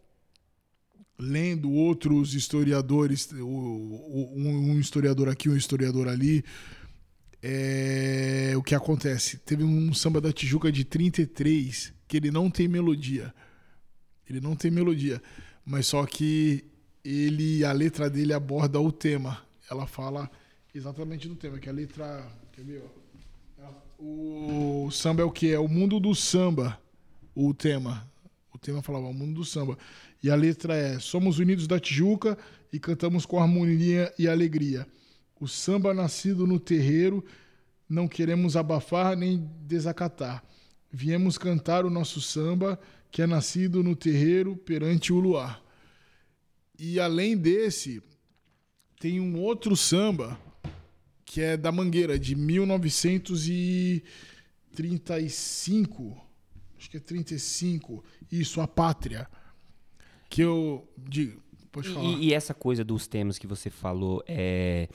Speaker 2: lendo outros historiadores, um, historiador aqui, um historiador ali, é, o que acontece? Teve um samba da Tijuca de 33 que ele não tem melodia. Ele não tem melodia, mas só que ele a letra dele aborda o tema. Ela fala exatamente do tema, que a letra, quer ver, ó? O samba é o que é o mundo do samba, o tema. Tema falava o mundo do samba. E a letra é: Somos unidos da Tijuca e cantamos com harmonia e alegria. O samba nascido no terreiro, não queremos abafar nem desacatar. Viemos cantar o nosso samba, que é nascido no terreiro perante o luar. E além desse, tem um outro samba que é da Mangueira, de 1935. Acho que é 35. Isso, A Pátria. Que eu digo. Pode falar.
Speaker 1: E, e essa coisa dos temas que você falou, é,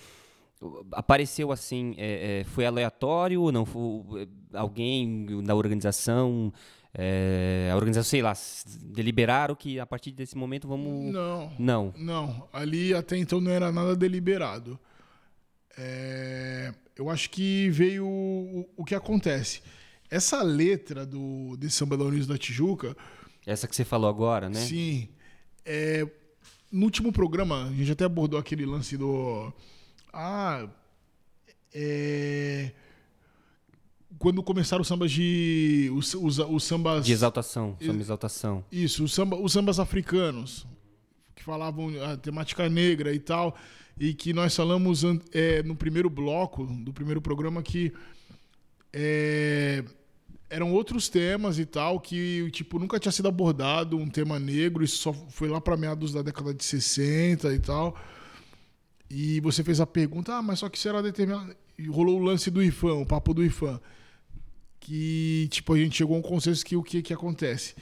Speaker 1: apareceu assim, é, é, foi aleatório não? Foi, é, alguém na organização, é, a organização, sei lá, deliberaram que a partir desse momento vamos...
Speaker 2: Não.
Speaker 1: Não.
Speaker 2: Não, ali até então não era nada deliberado. É, eu acho que veio o, o que acontece. Essa letra do de Samba da Unidos da Tijuca,
Speaker 1: Essa que você falou agora, né?
Speaker 2: sim, é, no último programa a gente até abordou aquele lance do ah, é, quando começaram os sambas de os, os, os sambas
Speaker 1: De exaltação, samba exaltação.
Speaker 2: isso, os, samba, os sambas africanos, que falavam a temática negra e tal, e que nós falamos é, no primeiro bloco do primeiro programa que é, eram outros temas e tal, que tipo nunca tinha sido abordado um tema negro, isso só foi lá para meados da década de 60 e tal. E você fez a pergunta, ah, mas só que será determinado. E rolou o lance do IFAM, o papo do IFAM. Que, tipo, a gente chegou a um consenso que o que que acontece?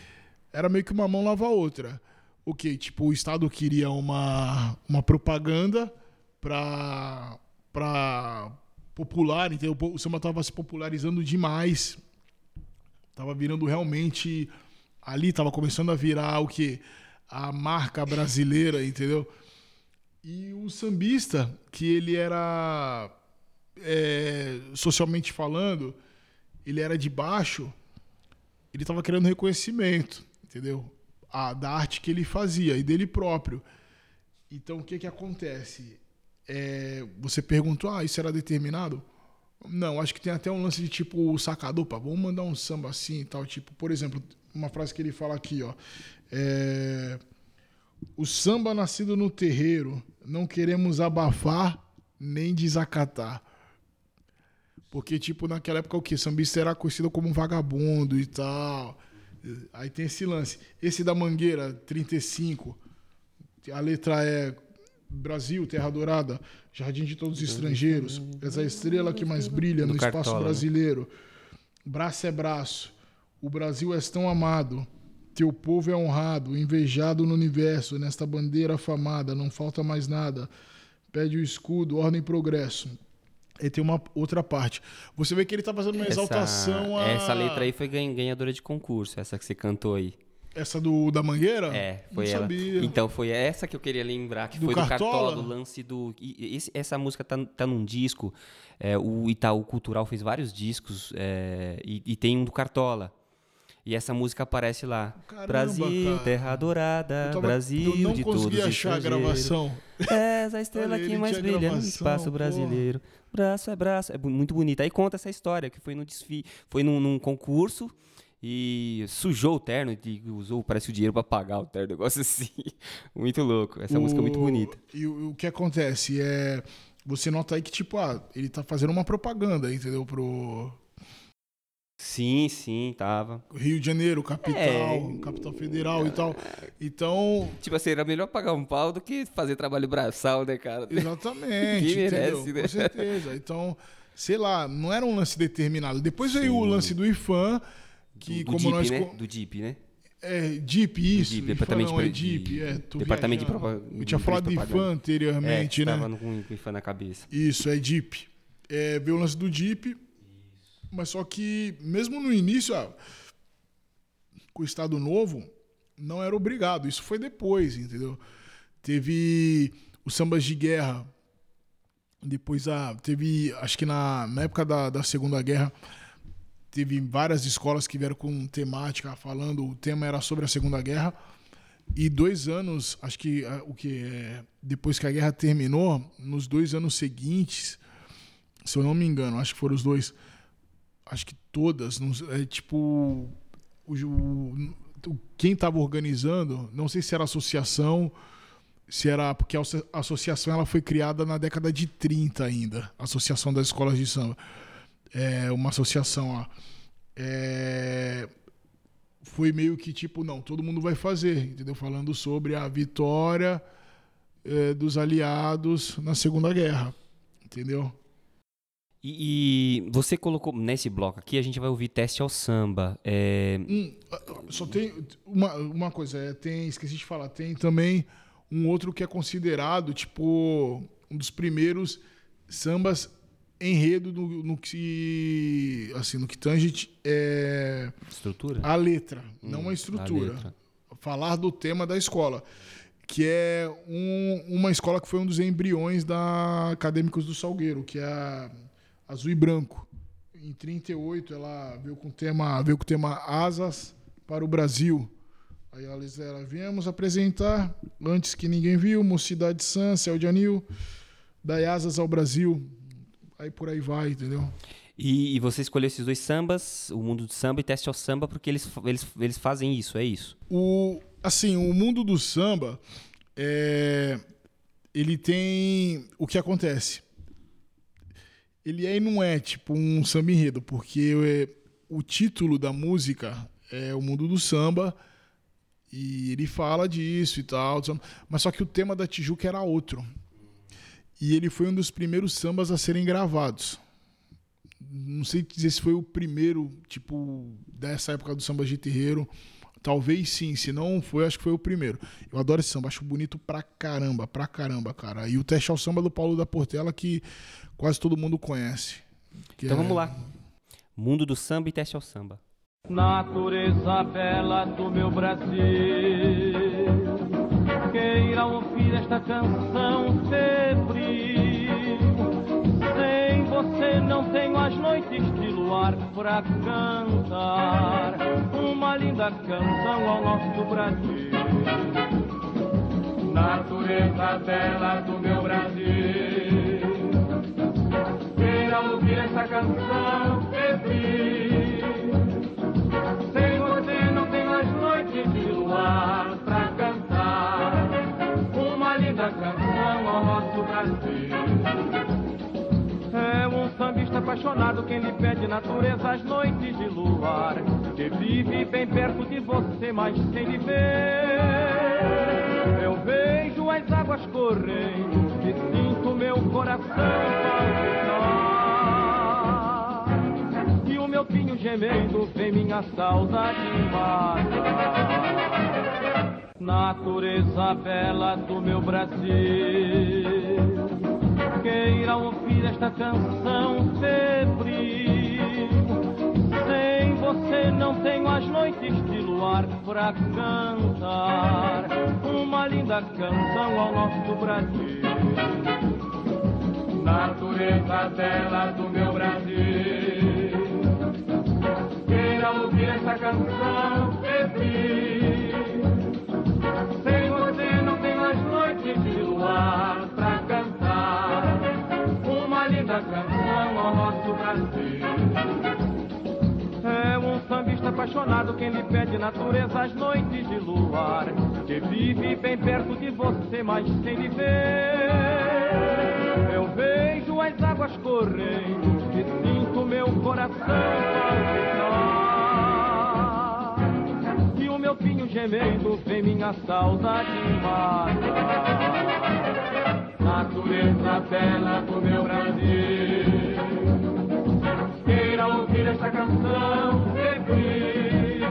Speaker 2: Era meio que uma mão lava a outra. O que? Tipo, o Estado queria uma, uma propaganda pra, pra popular, entendeu? O samba tava se popularizando demais. Tava virando realmente. Ali tava começando a virar o que? A marca brasileira, entendeu? E o sambista, que ele era é, socialmente falando, ele era de baixo, ele estava querendo reconhecimento, entendeu? A, da arte que ele fazia e dele próprio. Então, o que que acontece? É, você perguntou, ah, isso era determinado? Não, acho que tem até um lance de tipo o sacador, vamos mandar um samba assim e tal. Tipo, por exemplo, uma frase que ele fala aqui, ó. É, o samba nascido no terreiro, não queremos abafar nem desacatar. Porque, tipo, naquela época o que? Sambista era conhecido como um vagabundo e tal. Aí tem esse lance. Esse da Mangueira, 35. A letra é Brasil, Terra Dourada, Jardim de Todos os Estrangeiros. Essa estrela que mais brilha no espaço
Speaker 1: Cartola, né?
Speaker 2: brasileiro. Braço é braço. O Brasil és tão amado. Teu povo é honrado, invejado no universo, nesta bandeira afamada, não falta mais nada. Pede o escudo, ordem e progresso. Aí tem uma outra parte. Você vê que ele tá fazendo uma exaltação a.
Speaker 1: essa letra aí foi ganha- ganhadora de concurso, essa que você cantou aí.
Speaker 2: Essa do, da Mangueira?
Speaker 1: É, foi
Speaker 2: Não
Speaker 1: ela.
Speaker 2: sabia.
Speaker 1: Então foi essa que eu queria lembrar, que
Speaker 2: Do
Speaker 1: foi do
Speaker 2: Cartola?
Speaker 1: Cartola, do lance do. e- esse- essa música tá, tá num disco. é, o Itaú Cultural fez vários discos é, e, e tem um do Cartola. E essa música aparece lá.
Speaker 2: Caramba,
Speaker 1: Brasil,
Speaker 2: cara.
Speaker 1: terra dourada,
Speaker 2: tava-
Speaker 1: Brasil
Speaker 2: eu não
Speaker 1: de
Speaker 2: consegui
Speaker 1: todos
Speaker 2: achar a gravação.
Speaker 1: És a estrela
Speaker 2: Olha,
Speaker 1: que mais brilha no
Speaker 2: gravação,
Speaker 1: espaço
Speaker 2: porra.
Speaker 1: brasileiro. Braço é braço. É muito bonito. Aí conta essa história, que foi no desfile, foi num, num concurso e sujou o terno e usou, parece o dinheiro pra pagar o terno, negócio assim. muito louco. Essa música é muito
Speaker 2: O-
Speaker 1: bonita.
Speaker 2: E o, o que acontece é. Você nota aí que, tipo, ah, ele tá fazendo uma propaganda, entendeu? Pro
Speaker 1: Sim, sim, tava.
Speaker 2: Rio de Janeiro, capital,
Speaker 1: É.
Speaker 2: capital federal e tal. Então,
Speaker 1: Tipo assim, era melhor pagar um pau do que fazer trabalho braçal, né, cara?
Speaker 2: exatamente.
Speaker 1: Quem merece,
Speaker 2: entendeu?
Speaker 1: né?
Speaker 2: Com certeza. Então, sei lá, não era um lance determinado. Depois veio o lance do IFAM, que
Speaker 1: do, do
Speaker 2: como nós.
Speaker 1: né? Do DIP, né?
Speaker 2: É, DIP, isso.
Speaker 1: DIP,
Speaker 2: IFAM
Speaker 1: Departamento
Speaker 2: não, é
Speaker 1: de-
Speaker 2: DIP, é.
Speaker 1: Departamento de. Propa-
Speaker 2: Eu tinha falado de. IFAM anteriormente,
Speaker 1: é,
Speaker 2: né?
Speaker 1: Tava com com IFAM na cabeça.
Speaker 2: Isso, é DIP. É, veio o lance do DIP, mas só que, mesmo no início, ah, com o Estado Novo, não era obrigado. Isso foi depois, entendeu? Teve os sambas de guerra. Depois, ah, teve, acho que na, na época da, da Segunda Guerra, teve várias escolas que vieram com temática, falando, o tema era sobre a Segunda Guerra. E dois anos, acho que ah, o que é, depois que a guerra terminou, nos dois anos seguintes, se eu não me engano, acho que foram os dois, acho que todas, é, tipo, o, quem estava organizando, não sei se era associação, se era porque a asso- a associação ela foi criada na década de 30 ainda, Associação das Escolas de Samba, é uma associação lá. É, foi meio que tipo, não, todo mundo vai fazer, entendeu? Falando sobre a vitória eh, dos aliados na Segunda Guerra, entendeu?
Speaker 1: E, e você colocou nesse bloco aqui, a gente vai ouvir teste ao samba. É,
Speaker 2: Hum, só tem uma, uma coisa, é, tem, esqueci de falar, tem também um outro que é considerado, tipo, um dos primeiros sambas enredo no, no que assim, no que tange é,
Speaker 1: estrutura?
Speaker 2: a letra, não
Speaker 1: Hum,
Speaker 2: a
Speaker 1: a
Speaker 2: estrutura.
Speaker 1: letra.
Speaker 2: Falar do tema da escola, que é um- uma escola que foi um dos embriões da Acadêmicos do Salgueiro, que é a Azul e Branco. Em 38 ela veio com o tema, veio com o tema Asas para o Brasil. Aí eles era, viemos apresentar, antes que ninguém viu, Mocidade San, Céu de Anil, daí Asas ao Brasil. Aí por aí vai, entendeu?
Speaker 1: E, e você escolheu esses dois sambas, o mundo do samba e teste ao samba, porque eles, eles, eles fazem isso, é isso?
Speaker 2: O, assim, o mundo do samba, é, ele tem o que acontece. Ele é e não é tipo um samba enredo, porque é, o título da música é o mundo do samba e ele fala disso e tal, mas só que o tema da Tijuca era outro. E ele foi um dos primeiros sambas a serem gravados. Não sei dizer se foi o primeiro, tipo, dessa época do samba de terreiro. Talvez sim, se não foi, acho que foi o primeiro. Eu adoro esse samba, acho bonito pra caramba, pra caramba, cara. E o teste ao samba do Paulo da Portela, que quase todo mundo conhece. Que
Speaker 1: Então
Speaker 2: é-
Speaker 1: vamos lá. Mundo do samba e teste ao samba.
Speaker 9: Natureza bela do meu Brasil, queira ouvir esta canção febril. Sem você não tenho as noites de luar pra cantar uma linda canção ao nosso Brasil. Natureza bela do meu Brasil, queira ouvir essa canção febril. Sem você não tenho as noites de luar pra nosso Brasil. É um sambista apaixonado quem lhe pede natureza às noites de luar. Que vive bem perto de você, mas sem lhe ver. Eu vejo as águas correndo e sinto meu coração palpitar. E o meu pinho gemendo vem minha saudade matar. Natureza bela do meu Brasil queira ouvir esta canção febril. Sem você não tenho as noites de luar pra cantar uma linda canção ao nosso Brasil. Natureza bela do meu Brasil, queira ouvir essa canção febril. Você não tenho as noites de luar pra cantar uma linda canção ao nosso Brasil. É um sambista apaixonado quem lhe pede natureza às noites de luar. Que vive bem perto de você, mas sem lhe ver. Eu vejo as águas correndo e sinto meu coração palpitar. E o meu pinho gemendo vem minha saudade matar. Natureza bela do meu Brasil. Queira ouvir esta canção sempre.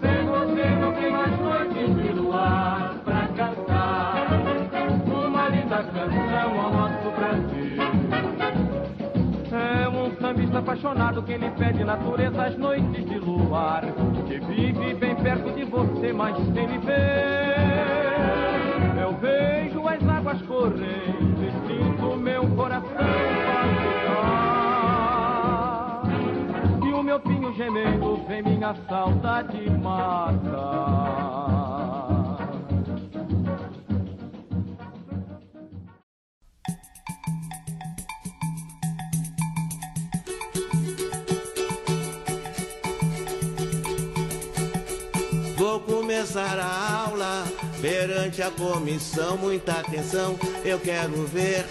Speaker 9: Sem você não tem mais noites de luar pra cantar. Uma linda canção apaixonado quem lhe pede natureza às noites de luar. Que vive bem perto de você, mas sem lhe ver. Eu vejo as águas correndo e sinto meu coração palpitar. E o meu pinho gemendo vem minha saudade matar.
Speaker 4: Começar a aula perante a comissão. Muita atenção, eu quero ver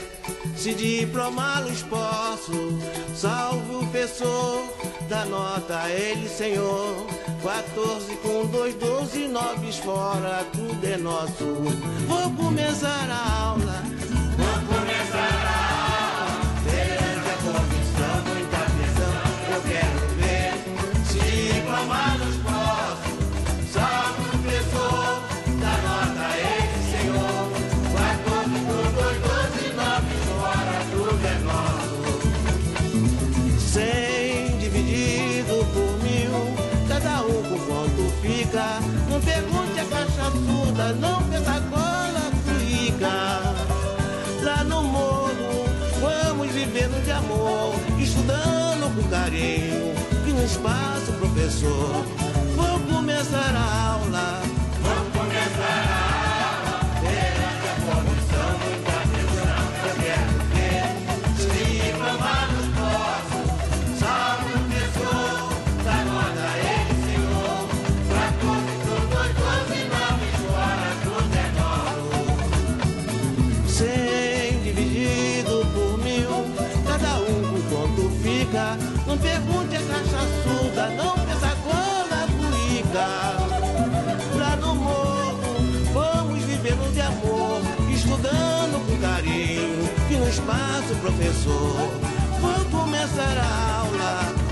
Speaker 4: se diplomá-los posso. Salve o professor, da nota a ele, senhor. 14 com 2, 12, 9 fora, tudo é nosso. Vou começar a aula. No espaço, professor, espaço, professor, vou começar a aula.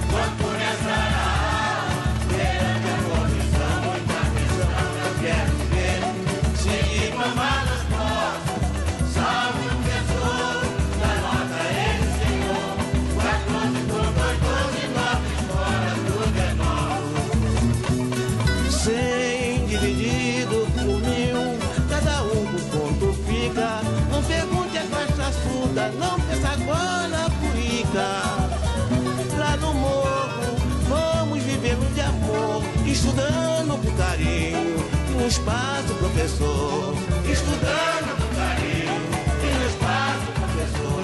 Speaker 4: Professor, estudando com carinho. No espaço, professor,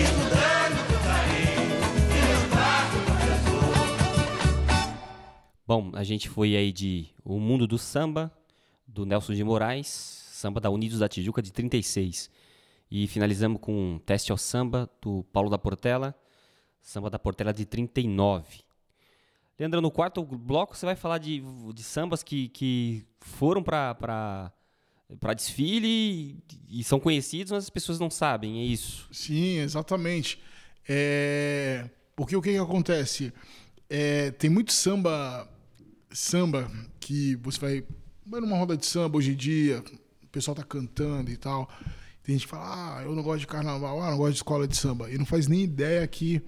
Speaker 4: estudando com carinho. No espaço, professor.
Speaker 1: Bom, a gente foi aí de O Mundo do Samba, do Nelson de Moraes, samba da Unidos da Tijuca de 36. E finalizamos com Teste ao Samba, do Paulo da Portela, samba da Portela de 39. Leandro, no quarto bloco você vai falar de, de sambas que, que foram para desfile e, são conhecidos, mas as pessoas não sabem, é isso?
Speaker 2: Sim, exatamente. É, Porque o que, que acontece? É, Tem muito samba, samba que você vai, vai numa roda de samba hoje em dia, o pessoal tá cantando e tal. Tem gente que fala, ah, eu não gosto de carnaval, ah, não gosto de escola de samba. E não faz nem ideia que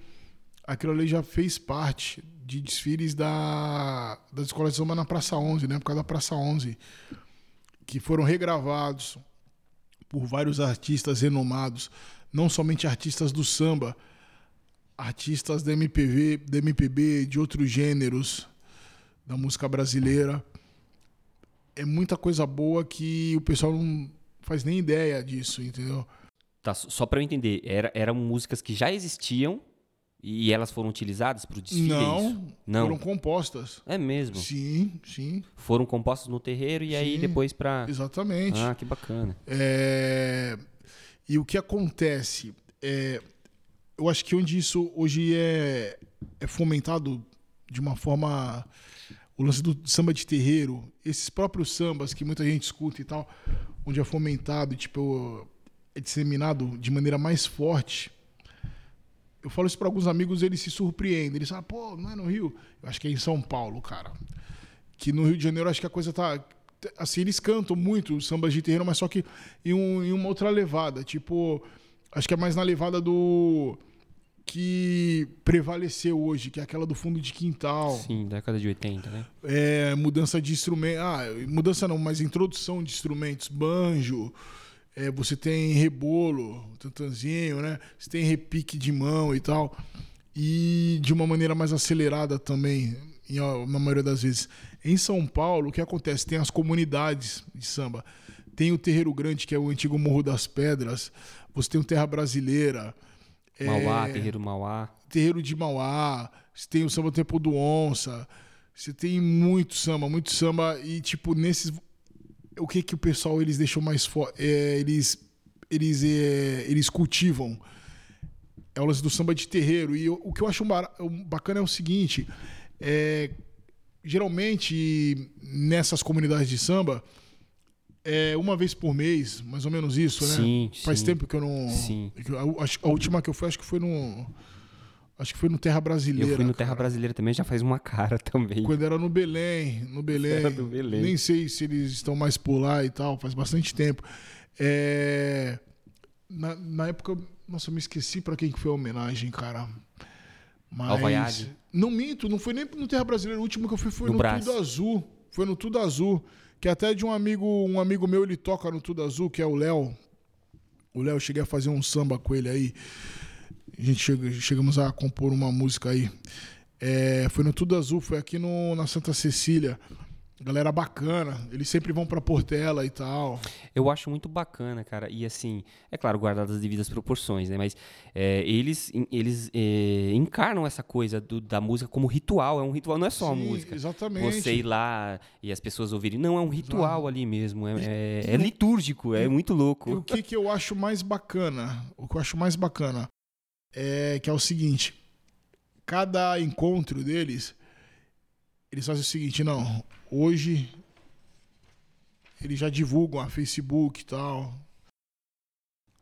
Speaker 2: aquilo ali já fez parte de desfiles da, das escolas de samba na Praça 11, né? Por causa da Praça 11, que foram regravados por vários artistas renomados, não somente artistas do samba, artistas da MPV, da MPB, de outros gêneros da música brasileira. É muita coisa boa que o pessoal não faz nem ideia disso, entendeu?
Speaker 1: Tá, só para eu entender, era, eram músicas que já existiam E elas foram utilizadas para o desfile?
Speaker 2: Não?
Speaker 1: Não.
Speaker 2: foram compostas.
Speaker 1: É mesmo?
Speaker 2: Sim, sim.
Speaker 1: Foram compostas no terreiro e aí
Speaker 2: Sim,
Speaker 1: depois para.
Speaker 2: Exatamente.
Speaker 1: Ah, que bacana.
Speaker 2: É, E o que acontece? É... Eu acho que onde isso hoje é, é fomentado de uma forma. O lance do samba de terreiro, esses próprios sambas que muita gente escuta e tal, onde é fomentado, tipo, é disseminado de maneira mais forte. Eu falo isso para alguns amigos, eles se surpreendem. Eles falam, pô, não é no Rio? Eu acho que é em São Paulo, cara. Que no Rio de Janeiro, acho que a coisa tá. Assim, eles cantam muito sambas de terreiro, mas só que em, um- em uma outra levada. Tipo, acho que é mais na levada do. que prevaleceu hoje, que é aquela do fundo de quintal.
Speaker 1: Sim, década de 80, né?
Speaker 2: É, mudança de instrumento. Ah, mudança não, mas introdução de instrumentos. Banjo. É, você tem rebolo, tantanzinho, né? Você tem repique de mão e tal. E de uma maneira mais acelerada também, em, na maioria das vezes. Em São Paulo, o que acontece? Tem as comunidades de samba. Tem o Terreiro Grande, que é o antigo Morro das Pedras. Você tem o Terra Brasileira. é,
Speaker 1: Mauá, terreiro Mauá.
Speaker 2: Terreiro de Mauá, você tem o samba Tempo do Onça, você tem muito samba, muito samba e tipo nesses o que que o pessoal eles deixam mais forte, eles eles é, eles cultivam é o lance do samba de terreiro e eu- o que eu acho bacana é o seguinte, é, geralmente nessas comunidades de samba é uma vez por mês, mais ou menos isso, né?
Speaker 1: Sim,
Speaker 2: Faz
Speaker 1: sim.
Speaker 2: tempo que eu não.
Speaker 1: Sim.
Speaker 2: A, a última que eu fui, acho que foi no. Acho que foi no Terra Brasileira.
Speaker 1: Eu fui no Terra
Speaker 2: cara.
Speaker 1: Brasileira também, já faz uma cara também.
Speaker 2: Quando era no Belém. No Belém.
Speaker 1: Era no Belém.
Speaker 2: Nem sei se eles estão mais por lá e tal, faz bastante tempo. É, Na, na época. Nossa, eu me esqueci pra quem que foi a homenagem, cara. Mas. Não minto, não foi nem no Terra Brasileira. O último que eu fui foi
Speaker 1: No
Speaker 2: no,
Speaker 1: Brás.
Speaker 2: Tudo Azul. Foi no Tudo Azul. Que até de um amigo, um amigo meu, ele toca no Tudo Azul, que é o Léo. O Léo, eu cheguei a fazer um samba com ele aí. A gente chega- chegamos a compor uma música aí. É, foi no Tudo Azul, foi aqui no, na Santa Cecília. Galera bacana, eles sempre vão pra Portela e tal.
Speaker 1: Eu acho muito bacana, cara. E assim, é claro, guardadas as devidas proporções, né? Mas é, eles, eles é, encarnam essa coisa do- da música como ritual. É um ritual, não é só a
Speaker 2: Sim,
Speaker 1: música.
Speaker 2: exatamente.
Speaker 1: Você ir lá e as pessoas ouvirem. Não, é um ritual ali mesmo. É, é-
Speaker 2: e
Speaker 1: é litúrgico, é muito
Speaker 2: E o
Speaker 1: louco.
Speaker 2: que, que eu acho mais bacana? O que eu acho mais bacana é que é o seguinte: cada encontro deles, eles fazem o seguinte, não, hoje eles já divulgam a Facebook e tal.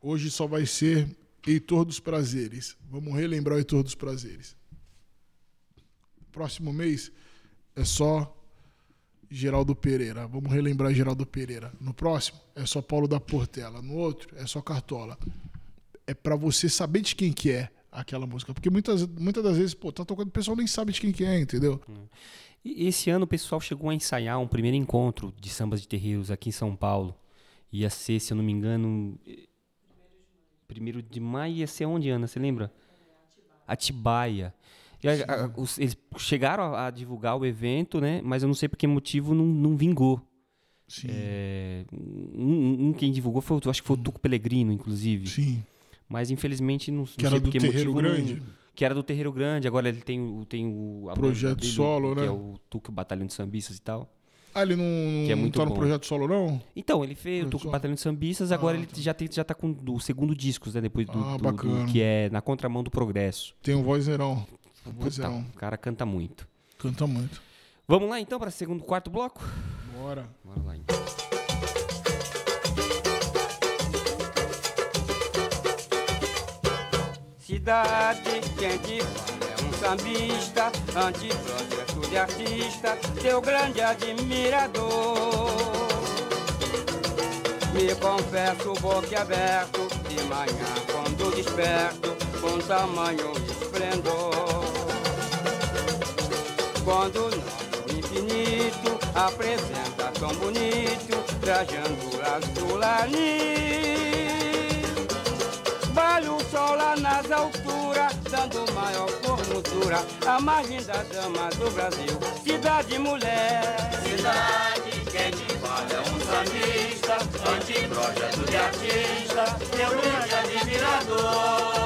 Speaker 2: Hoje só vai ser Heitor dos Prazeres. Vamos relembrar o Heitor dos Prazeres. Próximo mês é só Geraldo Pereira. Vamos relembrar Geraldo Pereira. No próximo é só Paulo da Portela. No outro é só Cartola. É pra você saber de quem que é aquela música. Porque muitas, muitas das vezes, pô, tá tocando, o pessoal nem sabe de quem que é, entendeu?
Speaker 1: E esse ano o pessoal chegou a ensaiar um primeiro encontro de sambas de terreiros aqui em São Paulo. Ia ser, se eu não me engano, primeiro de maio ia ser onde, Ana? Você lembra? Atibaia. A- a- os- eles chegaram a, divulgar o evento, né? Mas eu não sei por que motivo não, não vingou.
Speaker 2: Sim.
Speaker 1: É, um, um quem divulgou foi, o- eu acho que foi o Tuco Pelegrino, inclusive.
Speaker 2: Sim.
Speaker 1: Mas infelizmente não, não
Speaker 2: Que
Speaker 1: sei
Speaker 2: era
Speaker 1: por
Speaker 2: do
Speaker 1: que
Speaker 2: Terreiro
Speaker 1: motivo não-
Speaker 2: Grande?
Speaker 1: que era do Terreiro Grande, agora ele tem, o- tem o...
Speaker 2: Projeto
Speaker 1: dele,
Speaker 2: solo,
Speaker 1: que
Speaker 2: né?
Speaker 1: é o Tuco Batalhão de Sambistas e tal.
Speaker 2: Ah, ele não,
Speaker 1: Que é
Speaker 2: não
Speaker 1: muito
Speaker 2: tá no
Speaker 1: bom.
Speaker 2: projeto solo, não?
Speaker 1: Então, ele fez o Tuco. Batalhão de Sambistas, agora
Speaker 2: Ah,
Speaker 1: ele
Speaker 2: tá.
Speaker 1: já, tem, já tá com o segundo disco, né? Depois do,
Speaker 2: Ah,
Speaker 1: do- do- que é Na Contramão do Progresso.
Speaker 2: Tem um vozeirão.
Speaker 1: Puta,
Speaker 2: vozeirão.
Speaker 1: o cara canta muito.
Speaker 2: Canta muito.
Speaker 1: Vamos lá então para o segundo, quarto bloco?
Speaker 2: Bora.
Speaker 1: Bora lá então.
Speaker 10: Cidade, quem te fala é um sambista, antiprojeto de artista, teu grande admirador. Me confesso boquiaberto, de manhã quando desperto, com tamanho esplendor. Quando nosso infinito apresenta tão bonito, trajando azul lanis. Vale o sol lá nas alturas, dando maior formosura à margem da dama do Brasil. Cidade mulher, cidade, quem te fala é um sambista, antiprojeto de artista, meu grande admirador.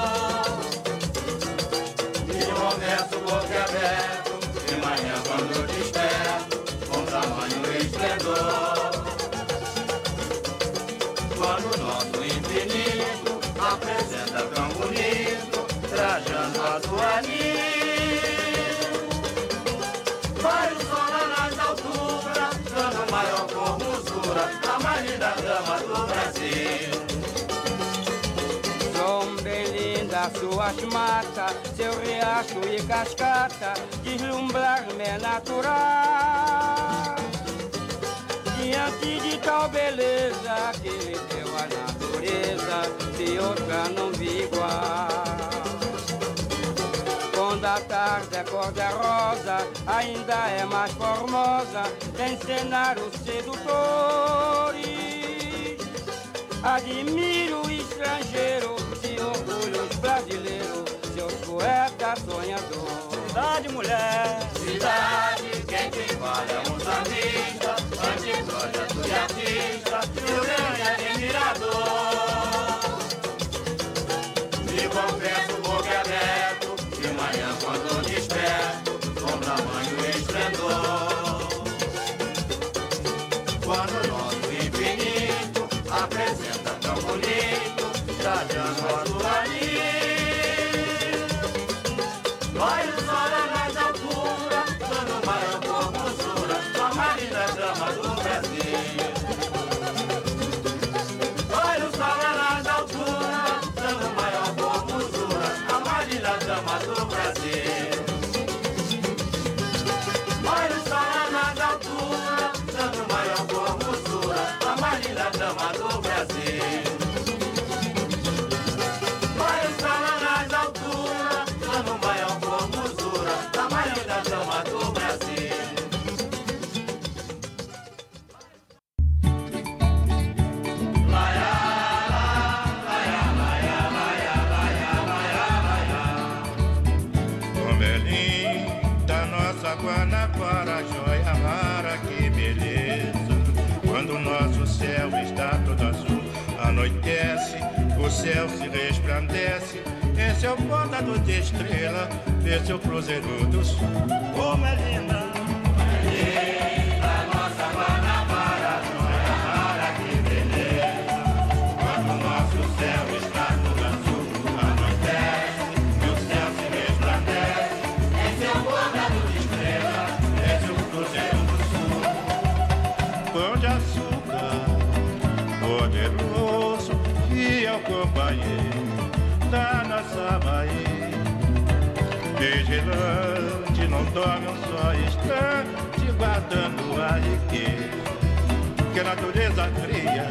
Speaker 4: boquiaberto, de manhã quando desperto, com tamanho esplendor. Trajando a sua Vai o sol lá nas alturas, dando maior formosura, a mais linda dama do Brasil.
Speaker 10: São bem lindas suas matas, seu riacho e cascata, deslumbrar-me é natural. Diante de tal beleza que lhe deu a natureza, de outra não vi igual. Quando a tarde é cor de rosa, ainda é mais formosa, tem cenários sedutores. Admiro o estrangeiro, se orgulho os brasileiros, seus poetas sonhadores. Cidade, mulher,
Speaker 4: Cidade, quem te vale é um sambista, antiprojeto de artista, meu grande admirador.
Speaker 11: Céu se resplandece. Esse é o bordador de estrela, esse é o cruzeiro do sul. Como é linda! Bahia. Vigilante, não dorme um só instante, guardando a riqueza que a natureza cria.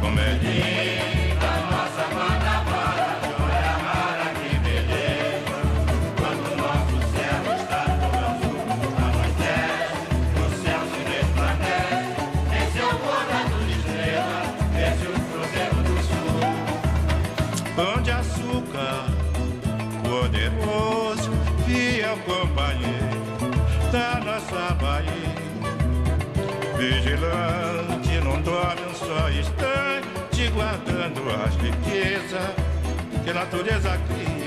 Speaker 11: Como é linda Bahia. Vigilante, não dorme um só instante, guardando as riquezas que a natureza cria.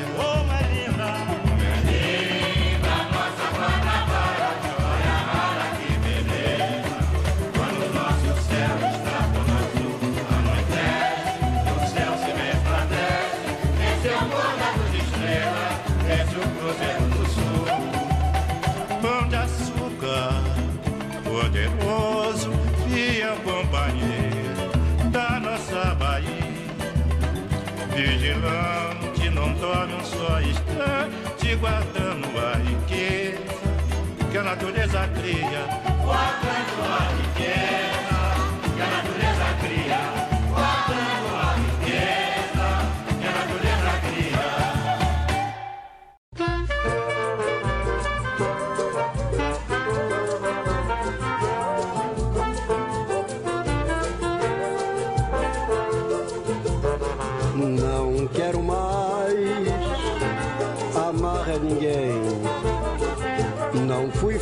Speaker 11: Vigilante, não dorme um só instante, guardando a riqueza que a natureza cria.
Speaker 4: Guardando a riqueza que a natureza cria.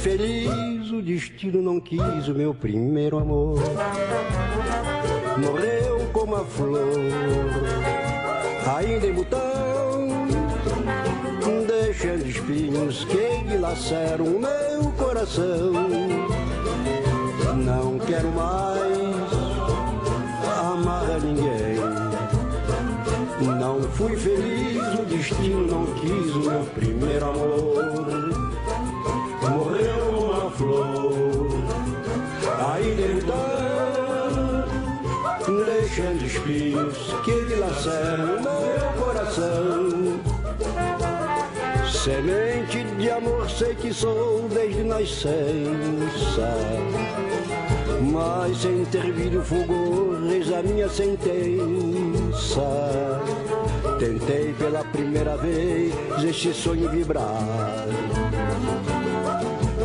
Speaker 12: Feliz, o destino não quis o meu primeiro amor. Morreu como a flor, ainda em botão, deixando espinhos que dilaceram o meu coração. Não quero mais amar a ninguém. Não fui feliz, o destino não quis o meu primeiro amor. Deixando espinhos que dilaceram meu coração. Semente de amor sei que sou desde nascença. Mas sem ter vindo fulgor a minha sentença. Tentei pela primeira vez este sonho vibrar.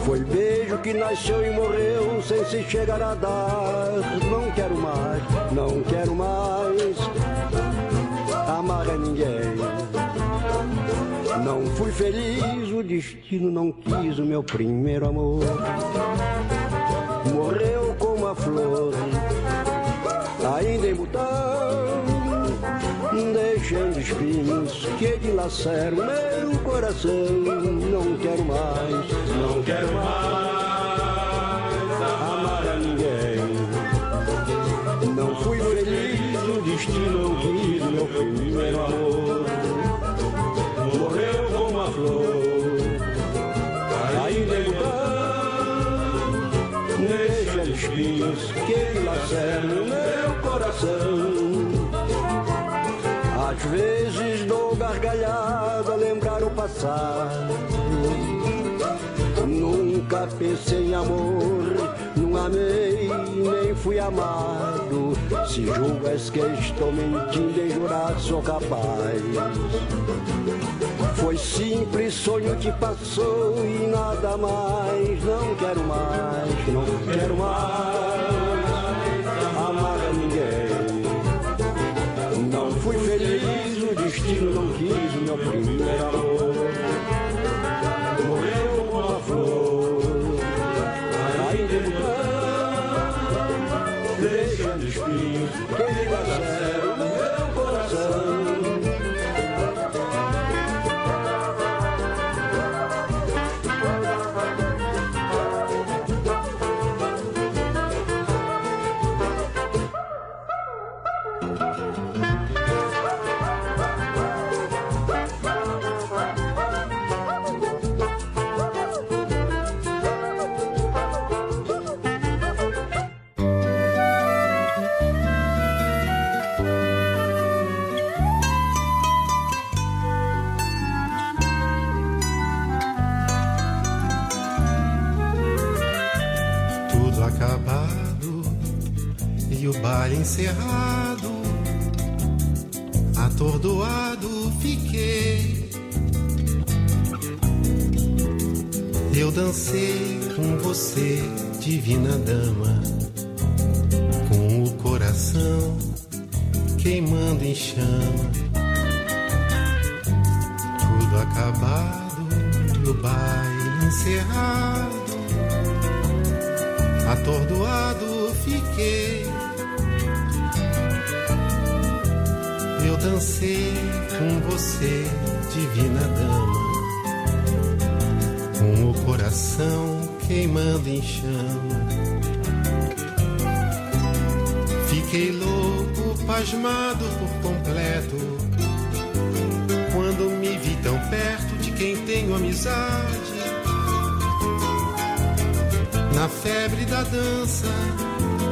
Speaker 12: Foi beijo que nasceu e morreu sem se chegar a dar. Não quero mais, não quero mais Amar a ninguém não fui feliz, o destino não quis o meu primeiro amor. Morreu como a flor, ainda em botão, deixando espinhos que dilaceram meu coração. Não quero mais, não quero mais primeiro amor morreu como a flor. Ainda em deixa espinhos que laceram meu coração. Às vezes dou gargalhada lembrar o passado. Nunca pensei em amor, não amei, nem fui Se julgas que estou mentindo em jurar, sou capaz. Foi simples sonho que passou e nada mais. Não quero mais, não quero mais
Speaker 13: encerrado. Atordoado fiquei. Eu dancei com você, divina dama, com o coração queimando em chama. Tudo acabado e o baile encerrado. Atordoado fiquei. Dancei com você, divina dama, com o coração queimando em chama. Fiquei louco, pasmado por completo, quando me vi tão perto de quem tenho amizade. Na febre da dança,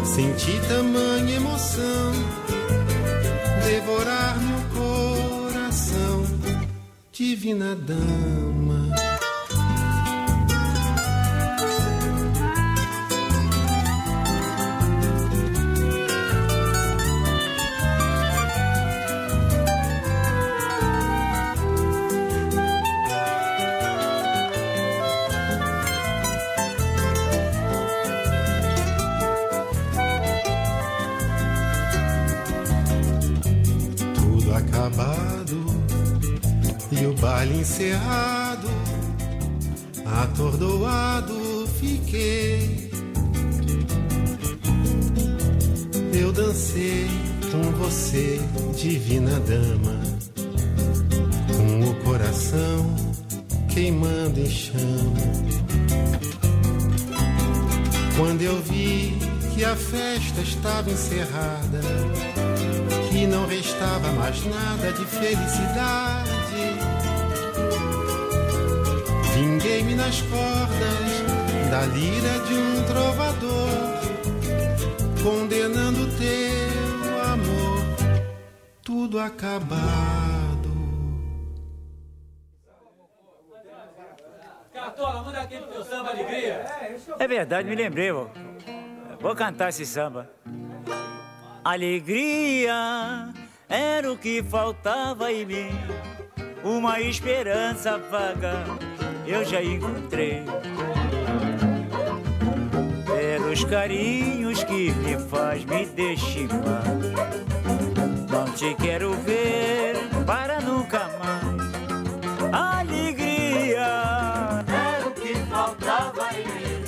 Speaker 13: senti tamanha emoção devorar divina dama. Encerrado. Atordoado fiquei. Eu dancei com você, divina dama, com o coração queimando em chama. Quando eu vi que a festa estava encerrada, que não restava mais nada de felicidade, vinguei-me nas cordas da lira de um trovador, condenando teu amor, tudo acabado.
Speaker 14: Cartola, manda aquele teu samba alegria.
Speaker 8: É verdade, me lembrei, vou. Vou cantar esse samba. Alegria era o que faltava em mim. Uma esperança vaga eu já encontrei. Pelos carinhos que me faz me deixar. Não te quero ver para nunca mais. Alegria
Speaker 4: Era o que faltava em mim,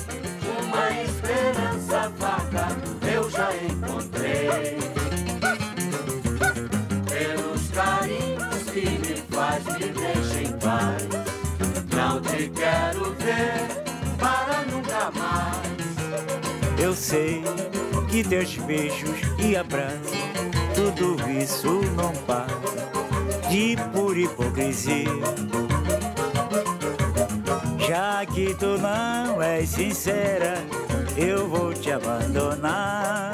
Speaker 4: uma esperança vaga eu já encontrei. Te quero ver para nunca mais.
Speaker 8: Eu sei que teus beijos e abraços, tudo isso não passa de pura hipocrisia. Já que tu não és sincera, eu vou te abandonar.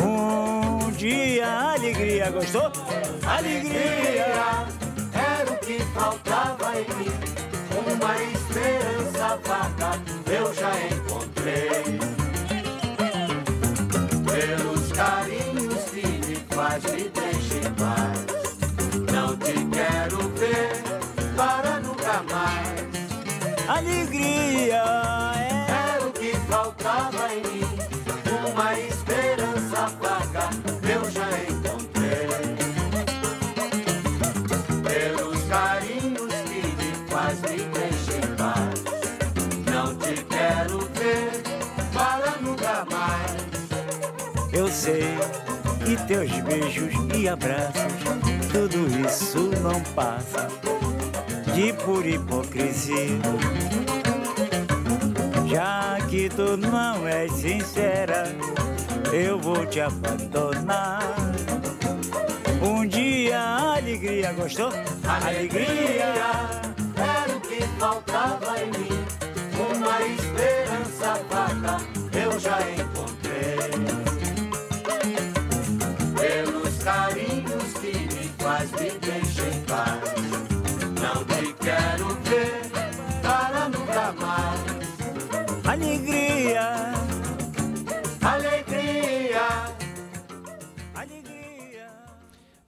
Speaker 8: Um dia alegria gostou? Alegria!
Speaker 4: Era o que faltava em mim, uma esperança vaga eu já encontrei. Pelos carinhos que me faz, me deixa em paz. Não te quero ver para nunca mais.
Speaker 8: Alegria sei que teus beijos e abraços, tudo isso não passa de pura hipocrisia. Já que tu não és sincera, eu vou te abandonar. Um dia alegria gostou?
Speaker 4: Alegria era o que faltava em mim, uma esperança vaga eu já encontrei.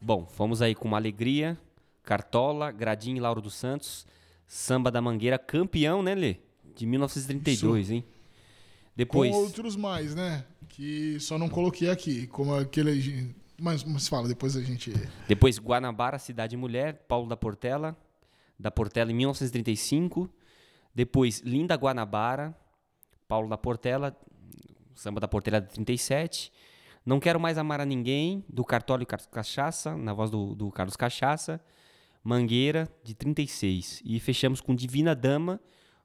Speaker 1: Bom, fomos aí com uma alegria, Cartola, Gradinho e Lauro dos Santos, Samba da Mangueira, campeão, né, Lê? De 1932, hein? Depois.
Speaker 2: Com outros mais, né? Que só não coloquei aqui. Como aquele. Mas, mas fala, depois a gente.
Speaker 1: Depois Guanabara, Cidade Mulher, Paulo da Portela, da Portela em 1935. Depois Linda Guanabara, Paulo da Portela, Samba da Portela de 37. Não Quero Mais Amar a Ninguém, do Cartola Carlos Cachaça, na voz do, do Carlos Cachaça. Mangueira, de 36. E fechamos com Divina Dama,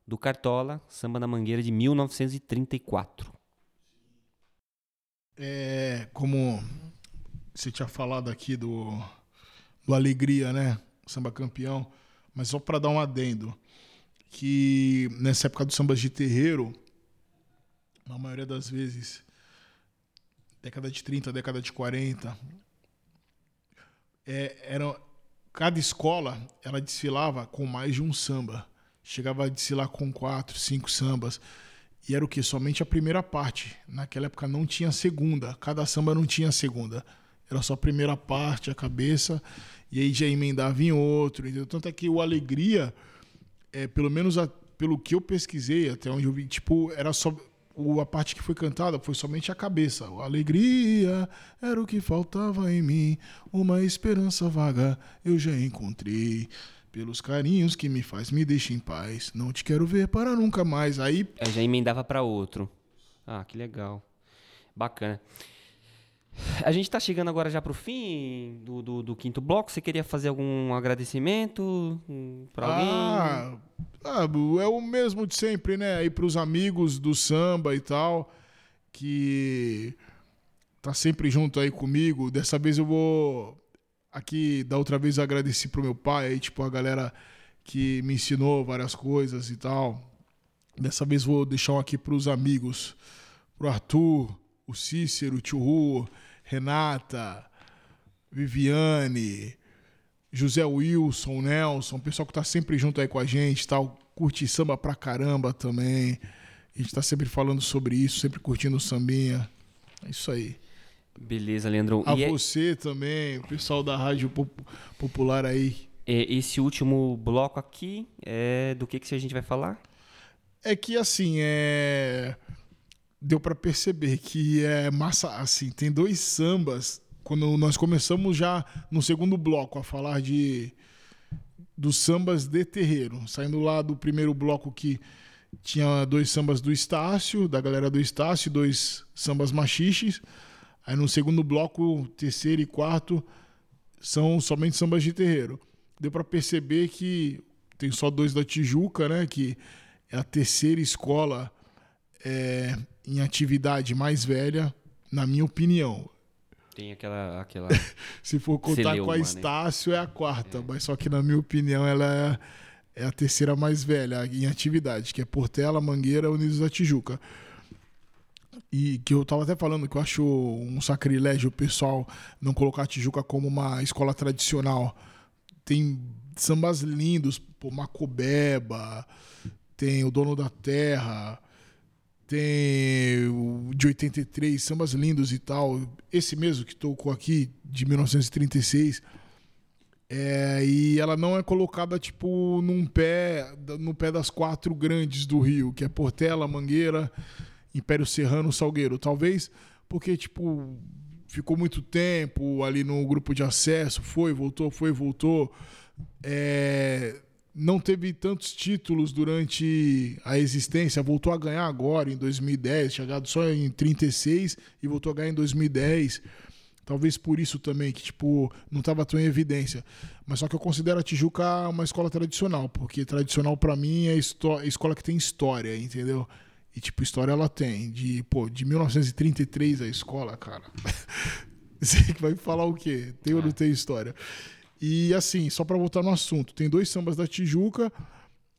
Speaker 1: do Cartola, Samba da Mangueira, de 1934.
Speaker 2: É, como você tinha falado aqui do, do Alegria, né? Samba campeão. Mas só para dar um adendo, que nessa época do sambas de terreiro, na maioria das vezes, década de 30, década de 40, é, era, cada escola ela desfilava com mais de um samba. Chegava a desfilar com quatro, cinco sambas. E era o que? Somente a primeira parte. Naquela época não tinha segunda. Cada samba não tinha segunda. Era só a primeira parte, a cabeça, e aí já emendava em outro. Entendeu? Tanto é que o Alegria, é, pelo menos a- pelo que eu pesquisei, até onde eu vi, tipo, era só. O- a parte que foi cantada foi somente a cabeça. Alegria era o que faltava em mim. Uma esperança vaga eu já encontrei. Pelos carinhos que me faz, me deixa em paz. Não te quero ver para nunca mais. Aí
Speaker 1: Aí já emendava para outro. Ah, que legal. Bacana. A gente tá chegando agora já pro fim do, do, do quinto bloco. Você queria fazer algum agradecimento hum, pra alguém?
Speaker 2: Ah, ah, Bu, é o mesmo de sempre, né? Aí pros amigos do samba e tal, que tá sempre junto aí comigo. Dessa vez eu vou. Aqui, da outra vez eu agradeci pro meu pai, aí, tipo, a galera que me ensinou várias coisas e tal. Dessa vez vou deixar um aqui pros amigos. Pro Arthur, o Cícero, o Tio Ru, Renata, Viviane, José Wilson, Nelson, o pessoal que tá sempre junto aí com a gente, tal, curte samba pra caramba também. A gente tá sempre falando sobre isso, sempre curtindo o sambinha. É isso aí.
Speaker 1: Beleza, Leandrão.
Speaker 2: A
Speaker 1: E é-
Speaker 2: você também, o pessoal da Rádio Pop- Popular aí.
Speaker 1: é, esse último bloco aqui é do que, que a gente vai falar?
Speaker 2: É que assim, é deu pra perceber que é massa, assim, tem dois sambas quando nós começamos já no segundo bloco a falar de dos sambas de terreiro, saindo lá do primeiro bloco que tinha dois sambas do Estácio, da galera do Estácio, dois sambas machiches. Aí no segundo bloco, terceiro e quarto são somente sambas de terreiro. Deu pra perceber que tem só dois da Tijuca, né, que é a terceira escola é, em atividade mais velha, na minha opinião.
Speaker 1: Tem aquela. aquela...
Speaker 2: Se for contar
Speaker 1: Celeuma,
Speaker 2: com a
Speaker 1: né?
Speaker 2: Estácio, é a quarta, mas só que na minha opinião ela é, é a terceira mais velha em atividade, que é Portela, Mangueira, Unidos da Tijuca. E que eu tava até falando que eu acho um sacrilégio o pessoal não colocar a Tijuca como uma escola tradicional. Tem sambas lindos, pô, Macobeba, tem o Dono da Terra, tem de 83, sambas lindos e tal. Esse mesmo que tocou aqui, de 1936. É, e ela não é colocada, tipo, num pé, no pé das quatro grandes do Rio, que é Portela, Mangueira, Império Serrano, Salgueiro. Talvez porque, tipo, ficou muito tempo ali no grupo de acesso, foi, voltou, foi, voltou. É, não teve tantos títulos durante a existência, voltou a ganhar agora, em 2010, chegado só em 36 e voltou a ganhar em 2010. Talvez por isso também, que tipo, não estava tão em evidência. Mas só que eu considero a Tijuca uma escola tradicional, porque tradicional para mim é histó- escola que tem história, entendeu? E tipo, história ela tem. De, pô, de 1933 a escola, cara. Você que vai falar o quê? Tem ou não tem história? E assim, só pra voltar no assunto, tem dois sambas da Tijuca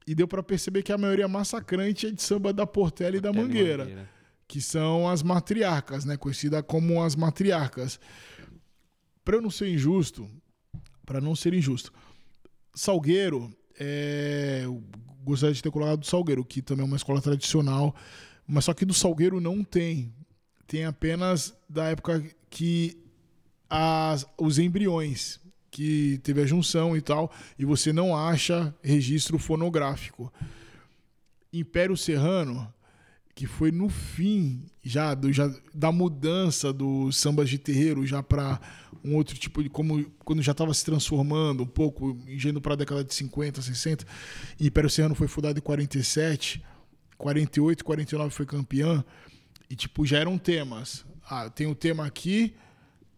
Speaker 2: e deu pra perceber que a maioria massacrante é de samba da Portela e da Mangueira,
Speaker 1: Mangueira.
Speaker 2: que são as matriarcas, né, conhecida como as matriarcas. Pra eu não ser injusto, pra não ser injusto, Salgueiro, é, eu gostaria de ter colocado do Salgueiro, que também é uma escola tradicional, mas só que do Salgueiro não tem. Tem apenas da época que as, os embriões, que teve a junção e tal, e você não acha registro fonográfico. Império Serrano, que foi no fim já, do, já da mudança dos sambas de terreiro já para um outro tipo de como quando já estava se transformando um pouco indo para a década de 50, 60. Império Serrano foi fundado em 47, 48, 49 foi campeã e tipo já eram temas. Ah, tem o tema aqui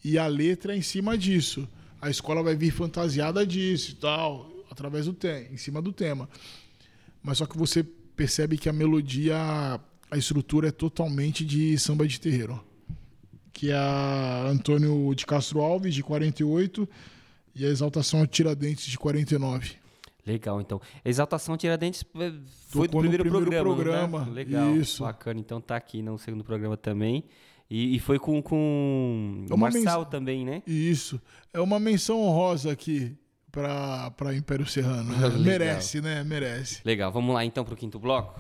Speaker 2: e a letra é em cima disso. A escola vai vir fantasiada disso e tal, através do tema, em cima do tema. Mas só que você percebe que a melodia, a estrutura é totalmente de samba de terreiro. Que é a Antônio de Castro Alves, de 48, e a Exaltação a Tiradentes, de 49.
Speaker 1: Legal, então. Exaltação Tiradentes eh, foi do
Speaker 2: Tocou no
Speaker 1: primeiro,
Speaker 2: primeiro
Speaker 1: programa.
Speaker 2: programa,
Speaker 1: Né? Legal.
Speaker 2: isso.
Speaker 1: Bacana. Então tá aqui no segundo programa também. E, e foi com, com
Speaker 2: É
Speaker 1: o Marçal
Speaker 2: mens-
Speaker 1: também, né?
Speaker 2: Isso. É uma menção honrosa aqui para Império Serrano. né? Merece, né? Merece.
Speaker 1: Legal. Vamos lá então pro quinto bloco?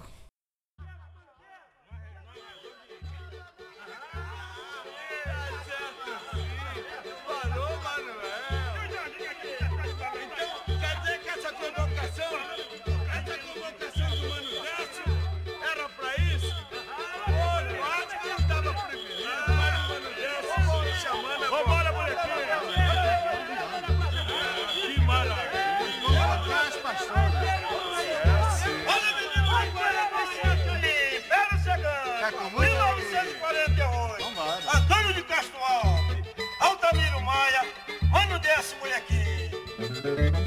Speaker 15: Molequinho.
Speaker 4: Salve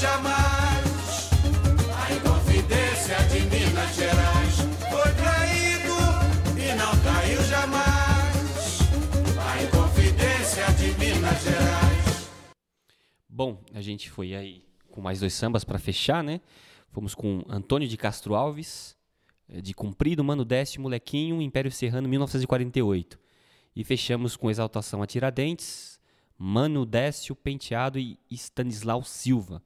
Speaker 4: jamais. A
Speaker 6: Inconfidência de Minas Gerais. Foi traído e não traiu jamais. A Inconfidência de Minas Gerais.
Speaker 1: Bom, a gente foi aí com mais dois sambas para fechar, né? Fomos com Antônio de Castro Alves, eh, de Cumprido, Mano Deste, Molequinho, Império Serrano, 1948. E fechamos com Exaltação a Tiradentes, Mano Décio Penteado e Stanislau Silva,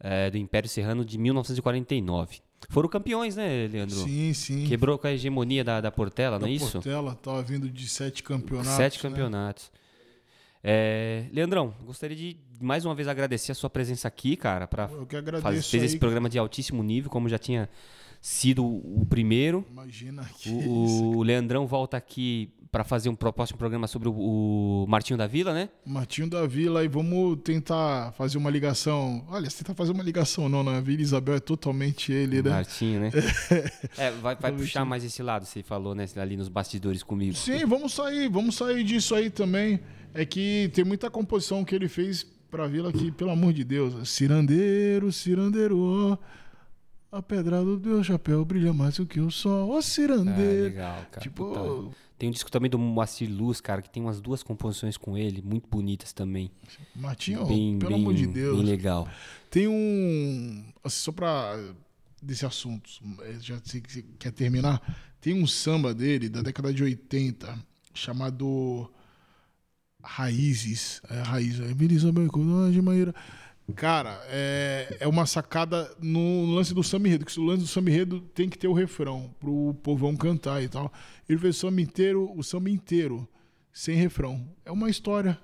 Speaker 1: eh, do Império Serrano de 1949. Foram campeões, né, Leandro?
Speaker 2: Sim, sim.
Speaker 1: Quebrou com a hegemonia da, da Portela, não é isso?
Speaker 2: Portela tava vindo de sete campeonatos.
Speaker 1: Sete
Speaker 2: né?
Speaker 1: campeonatos. É, Leandrão, gostaria de mais uma vez agradecer a sua presença aqui, cara, para fazer fez esse programa de altíssimo nível, como já tinha sido o primeiro.
Speaker 2: Imagina que
Speaker 1: O, o Leandrão volta aqui para fazer um próximo programa sobre o, o Martinho da Vila, né?
Speaker 2: Martinho da Vila e vamos tentar fazer uma ligação. Olha, se tentar fazer uma ligação não, na Vila Isabel é totalmente ele, né?
Speaker 1: Martinho, né? É, vai, vai puxar mais esse lado, você falou, né? Ali nos bastidores comigo.
Speaker 2: Sim, vamos sair, vamos sair disso aí também. É que tem muita composição que ele fez pra Vila que, pelo amor de Deus, cirandeiro, cirandeiro, ó. A pedra do teu chapéu brilha mais do que o sol. Ô,
Speaker 1: É,
Speaker 2: cirandeiro.
Speaker 1: legal, cara.
Speaker 2: Tipo,
Speaker 1: Puta. Tem um disco também do Moacir Luz, cara, que tem umas duas composições com ele, muito bonitas também.
Speaker 2: Martinho,
Speaker 1: Bem-
Speaker 2: pelo
Speaker 1: bem-
Speaker 2: amor de Deus.
Speaker 1: Bem legal.
Speaker 2: Tem um. assim, só pra. desse assunto, eh, já sei que você quer terminar. Tem um samba dele, da década de 80, chamado Raízes. É, Raízes. É, Bacon, de maneira. Cara, é, é uma sacada no lance do samba enredo, que o lance do samba enredo tem que ter o refrão pro povão cantar e tal. Ele fez o samba inteiro, o samba inteiro, sem refrão. É uma história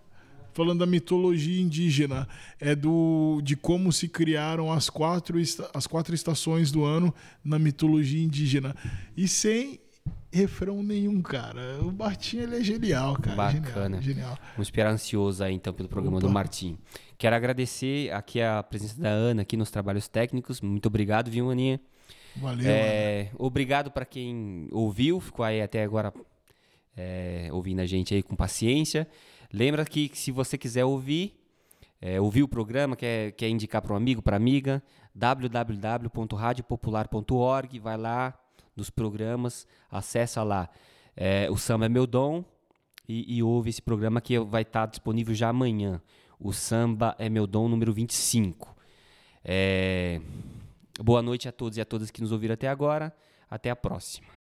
Speaker 2: falando da mitologia indígena, é do de como se criaram as quatro, as quatro estações do ano na mitologia indígena. E sem refrão nenhum, cara. O Bartinho ele é genial, cara.
Speaker 1: Bacana.
Speaker 2: Genial, genial.
Speaker 1: Vamos esperar ansioso aí, então, pelo programa
Speaker 2: Opa.
Speaker 1: do Martim. Quero agradecer aqui a presença da Ana aqui nos trabalhos técnicos. Muito obrigado, viu, Aninha?
Speaker 2: Valeu,
Speaker 1: É, obrigado para quem ouviu, ficou aí até agora é, ouvindo a gente aí com paciência. Lembra que se você quiser ouvir, é, ouvir o programa, quer, quer indicar para um amigo, para amiga, www.radiopopular.org, vai lá nos programas, acessa lá. É, o Samba é Meu Dom e, e ouve esse programa que vai estar disponível já amanhã. O Samba é Meu Dom número 25. É, boa noite a todos e a todas que nos ouviram até agora. Até a próxima.